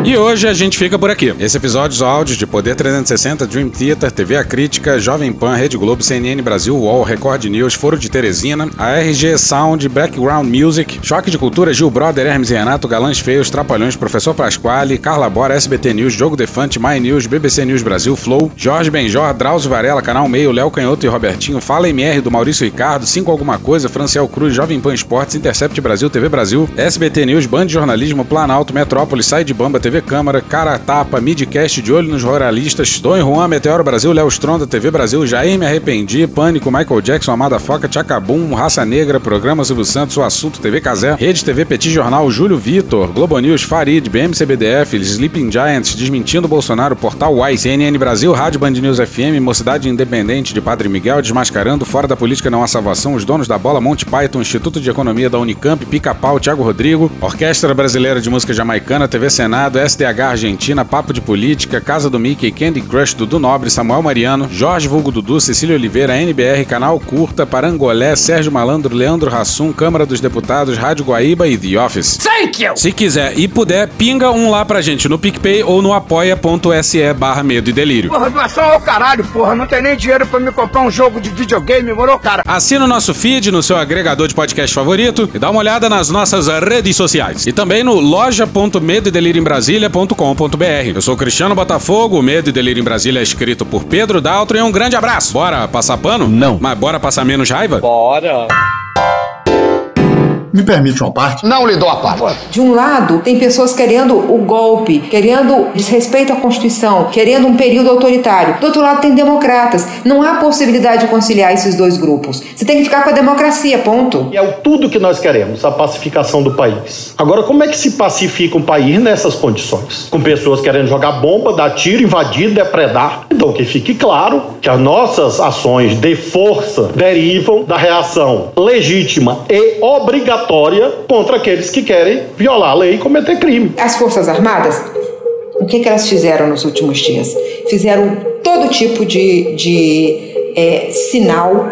Speaker 10: E hoje a gente fica por aqui. Esse episódio os áudios de Poder 360, Dream Theater, TV A Crítica, Jovem Pan, Rede Globo, CNN Brasil, UOL, Record News, Foro de Teresina, a RG Sound, Background Music, Choque de Cultura, Gil Brother, Hermes e Renato, Galãs Feios, Trapalhões, Professor Pasquale, Carla Bora, SBT News, Jogo Defante, My News, BBC News Brasil, Flow, Jorge Benjor, Drauzio Varela, Canal Meio, Léo Canhoto e Robertinho, Fala MR do Maurício Ricardo, 5 Alguma Coisa, Franciel Cruz, Jovem Pan Esportes, Intercept Brasil, TV Brasil, SBT News, Band de Jornalismo, Planalto, Metrópole, Sai de Bamba, TV Câmara, Cara Tapa, Midcast, De Olho nos Ruralistas, Dom e Juan, Meteoro Brasil, Léo Stronda, TV Brasil, Jair Me Arrependi, Pânico, Michael Jackson, Amada Foca, Tchacabum, Raça Negra, Programa Silvio Santos, O Assunto, TV Casé, Rede TV Petit Jornal, Júlio Vitor, Globo News, Farid, BMCBDF, Sleeping Giants, Desmentindo Bolsonaro, Portal Y, CNN Brasil, Rádio Band News FM, Mocidade Independente de Padre Miguel, Desmascarando, Fora da Política Não Há Salvação, Os Donos da Bola, Monte Python, Instituto de Economia da Unicamp, Pica-Pau, Thiago Rodrigo, Orquestra Brasileira de Música Jamaicana, TV Senado, SDH Argentina, Papo de Política, Casa do Mickey, Candy Crush, Dudu Nobre, Samuel Mariano, Jorge Vulgo Dudu, Cecília Oliveira, NBR, Canal Curta, Parangolé, Sérgio Malandro, Leandro Rassum, Câmara dos Deputados, Rádio Guaíba e The Office.
Speaker 60: Thank you!
Speaker 10: Se quiser e puder, pinga um lá pra gente no PicPay ou no apoia.se barra medo e delírio.
Speaker 60: Porra, doação ao caralho, porra. Não tem nem dinheiro pra me comprar um jogo de videogame, moro, cara?
Speaker 10: Assina o nosso feed no seu agregador de podcast favorito e dá uma olhada nas nossas redes sociais. E também no loja.medoedelirioembrasilha.com.br. Eu sou Cristiano Botafogo, o Medo e Delírio em Brasília é escrito por Pedro Daltro e um grande abraço. Bora passar pano?
Speaker 5: Não.
Speaker 10: Mas bora passar menos raiva?
Speaker 60: Bora!
Speaker 5: Me permite uma parte?
Speaker 4: Não lhe dou a parte.
Speaker 61: De um lado, tem pessoas querendo o golpe, querendo desrespeito à Constituição, querendo um período autoritário. Do outro lado, tem democratas. Não há possibilidade de conciliar esses dois grupos. Você tem que ficar com a democracia, ponto.
Speaker 62: E é o tudo que nós queremos, a pacificação do país. Agora, como é que se pacifica um país nessas condições? Com pessoas querendo jogar bomba, dar tiro, invadir, depredar. Então, que fique claro que as nossas ações de força derivam da reação legítima e obrigatória contra aqueles que querem violar a lei e cometer crime.
Speaker 61: As Forças Armadas, o que, que elas fizeram nos últimos dias? Fizeram todo tipo de, de é, sinal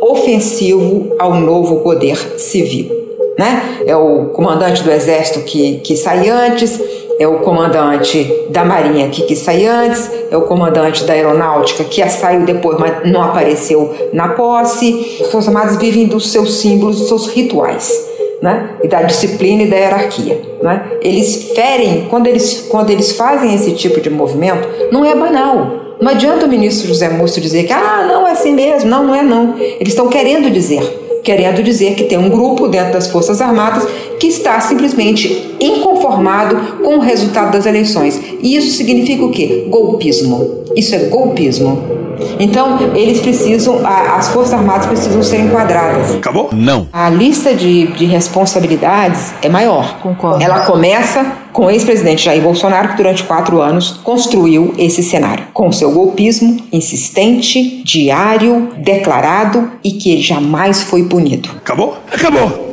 Speaker 61: ofensivo ao novo poder civil. Né? É o comandante do exército que, que sai antes, É o comandante da Marinha que sair antes, é o comandante da Aeronáutica que saiu depois, mas não apareceu na posse. As Forças Armadas vivem dos seus símbolos, dos seus rituais. Né? e da disciplina e da hierarquia. Né? Eles ferem, quando eles, quando eles fazem esse tipo de movimento, não é banal. Não adianta o ministro José Múcio dizer que ah, não é assim mesmo. Não, não é não. Eles estão querendo dizer querendo dizer que tem um grupo dentro das Forças Armadas que está simplesmente inconformado com o resultado das eleições. E isso significa o quê? Golpismo. Isso é golpismo. Então, eles precisam, as Forças Armadas precisam ser enquadradas.
Speaker 48: Acabou? Não.
Speaker 61: A lista de, de responsabilidades é maior.
Speaker 40: Concordo.
Speaker 61: Ela começa com o ex-presidente Jair Bolsonaro, que durante quatro anos construiu esse cenário, com seu golpismo insistente, diário, declarado e que jamais foi punido.
Speaker 48: Acabou? Acabou.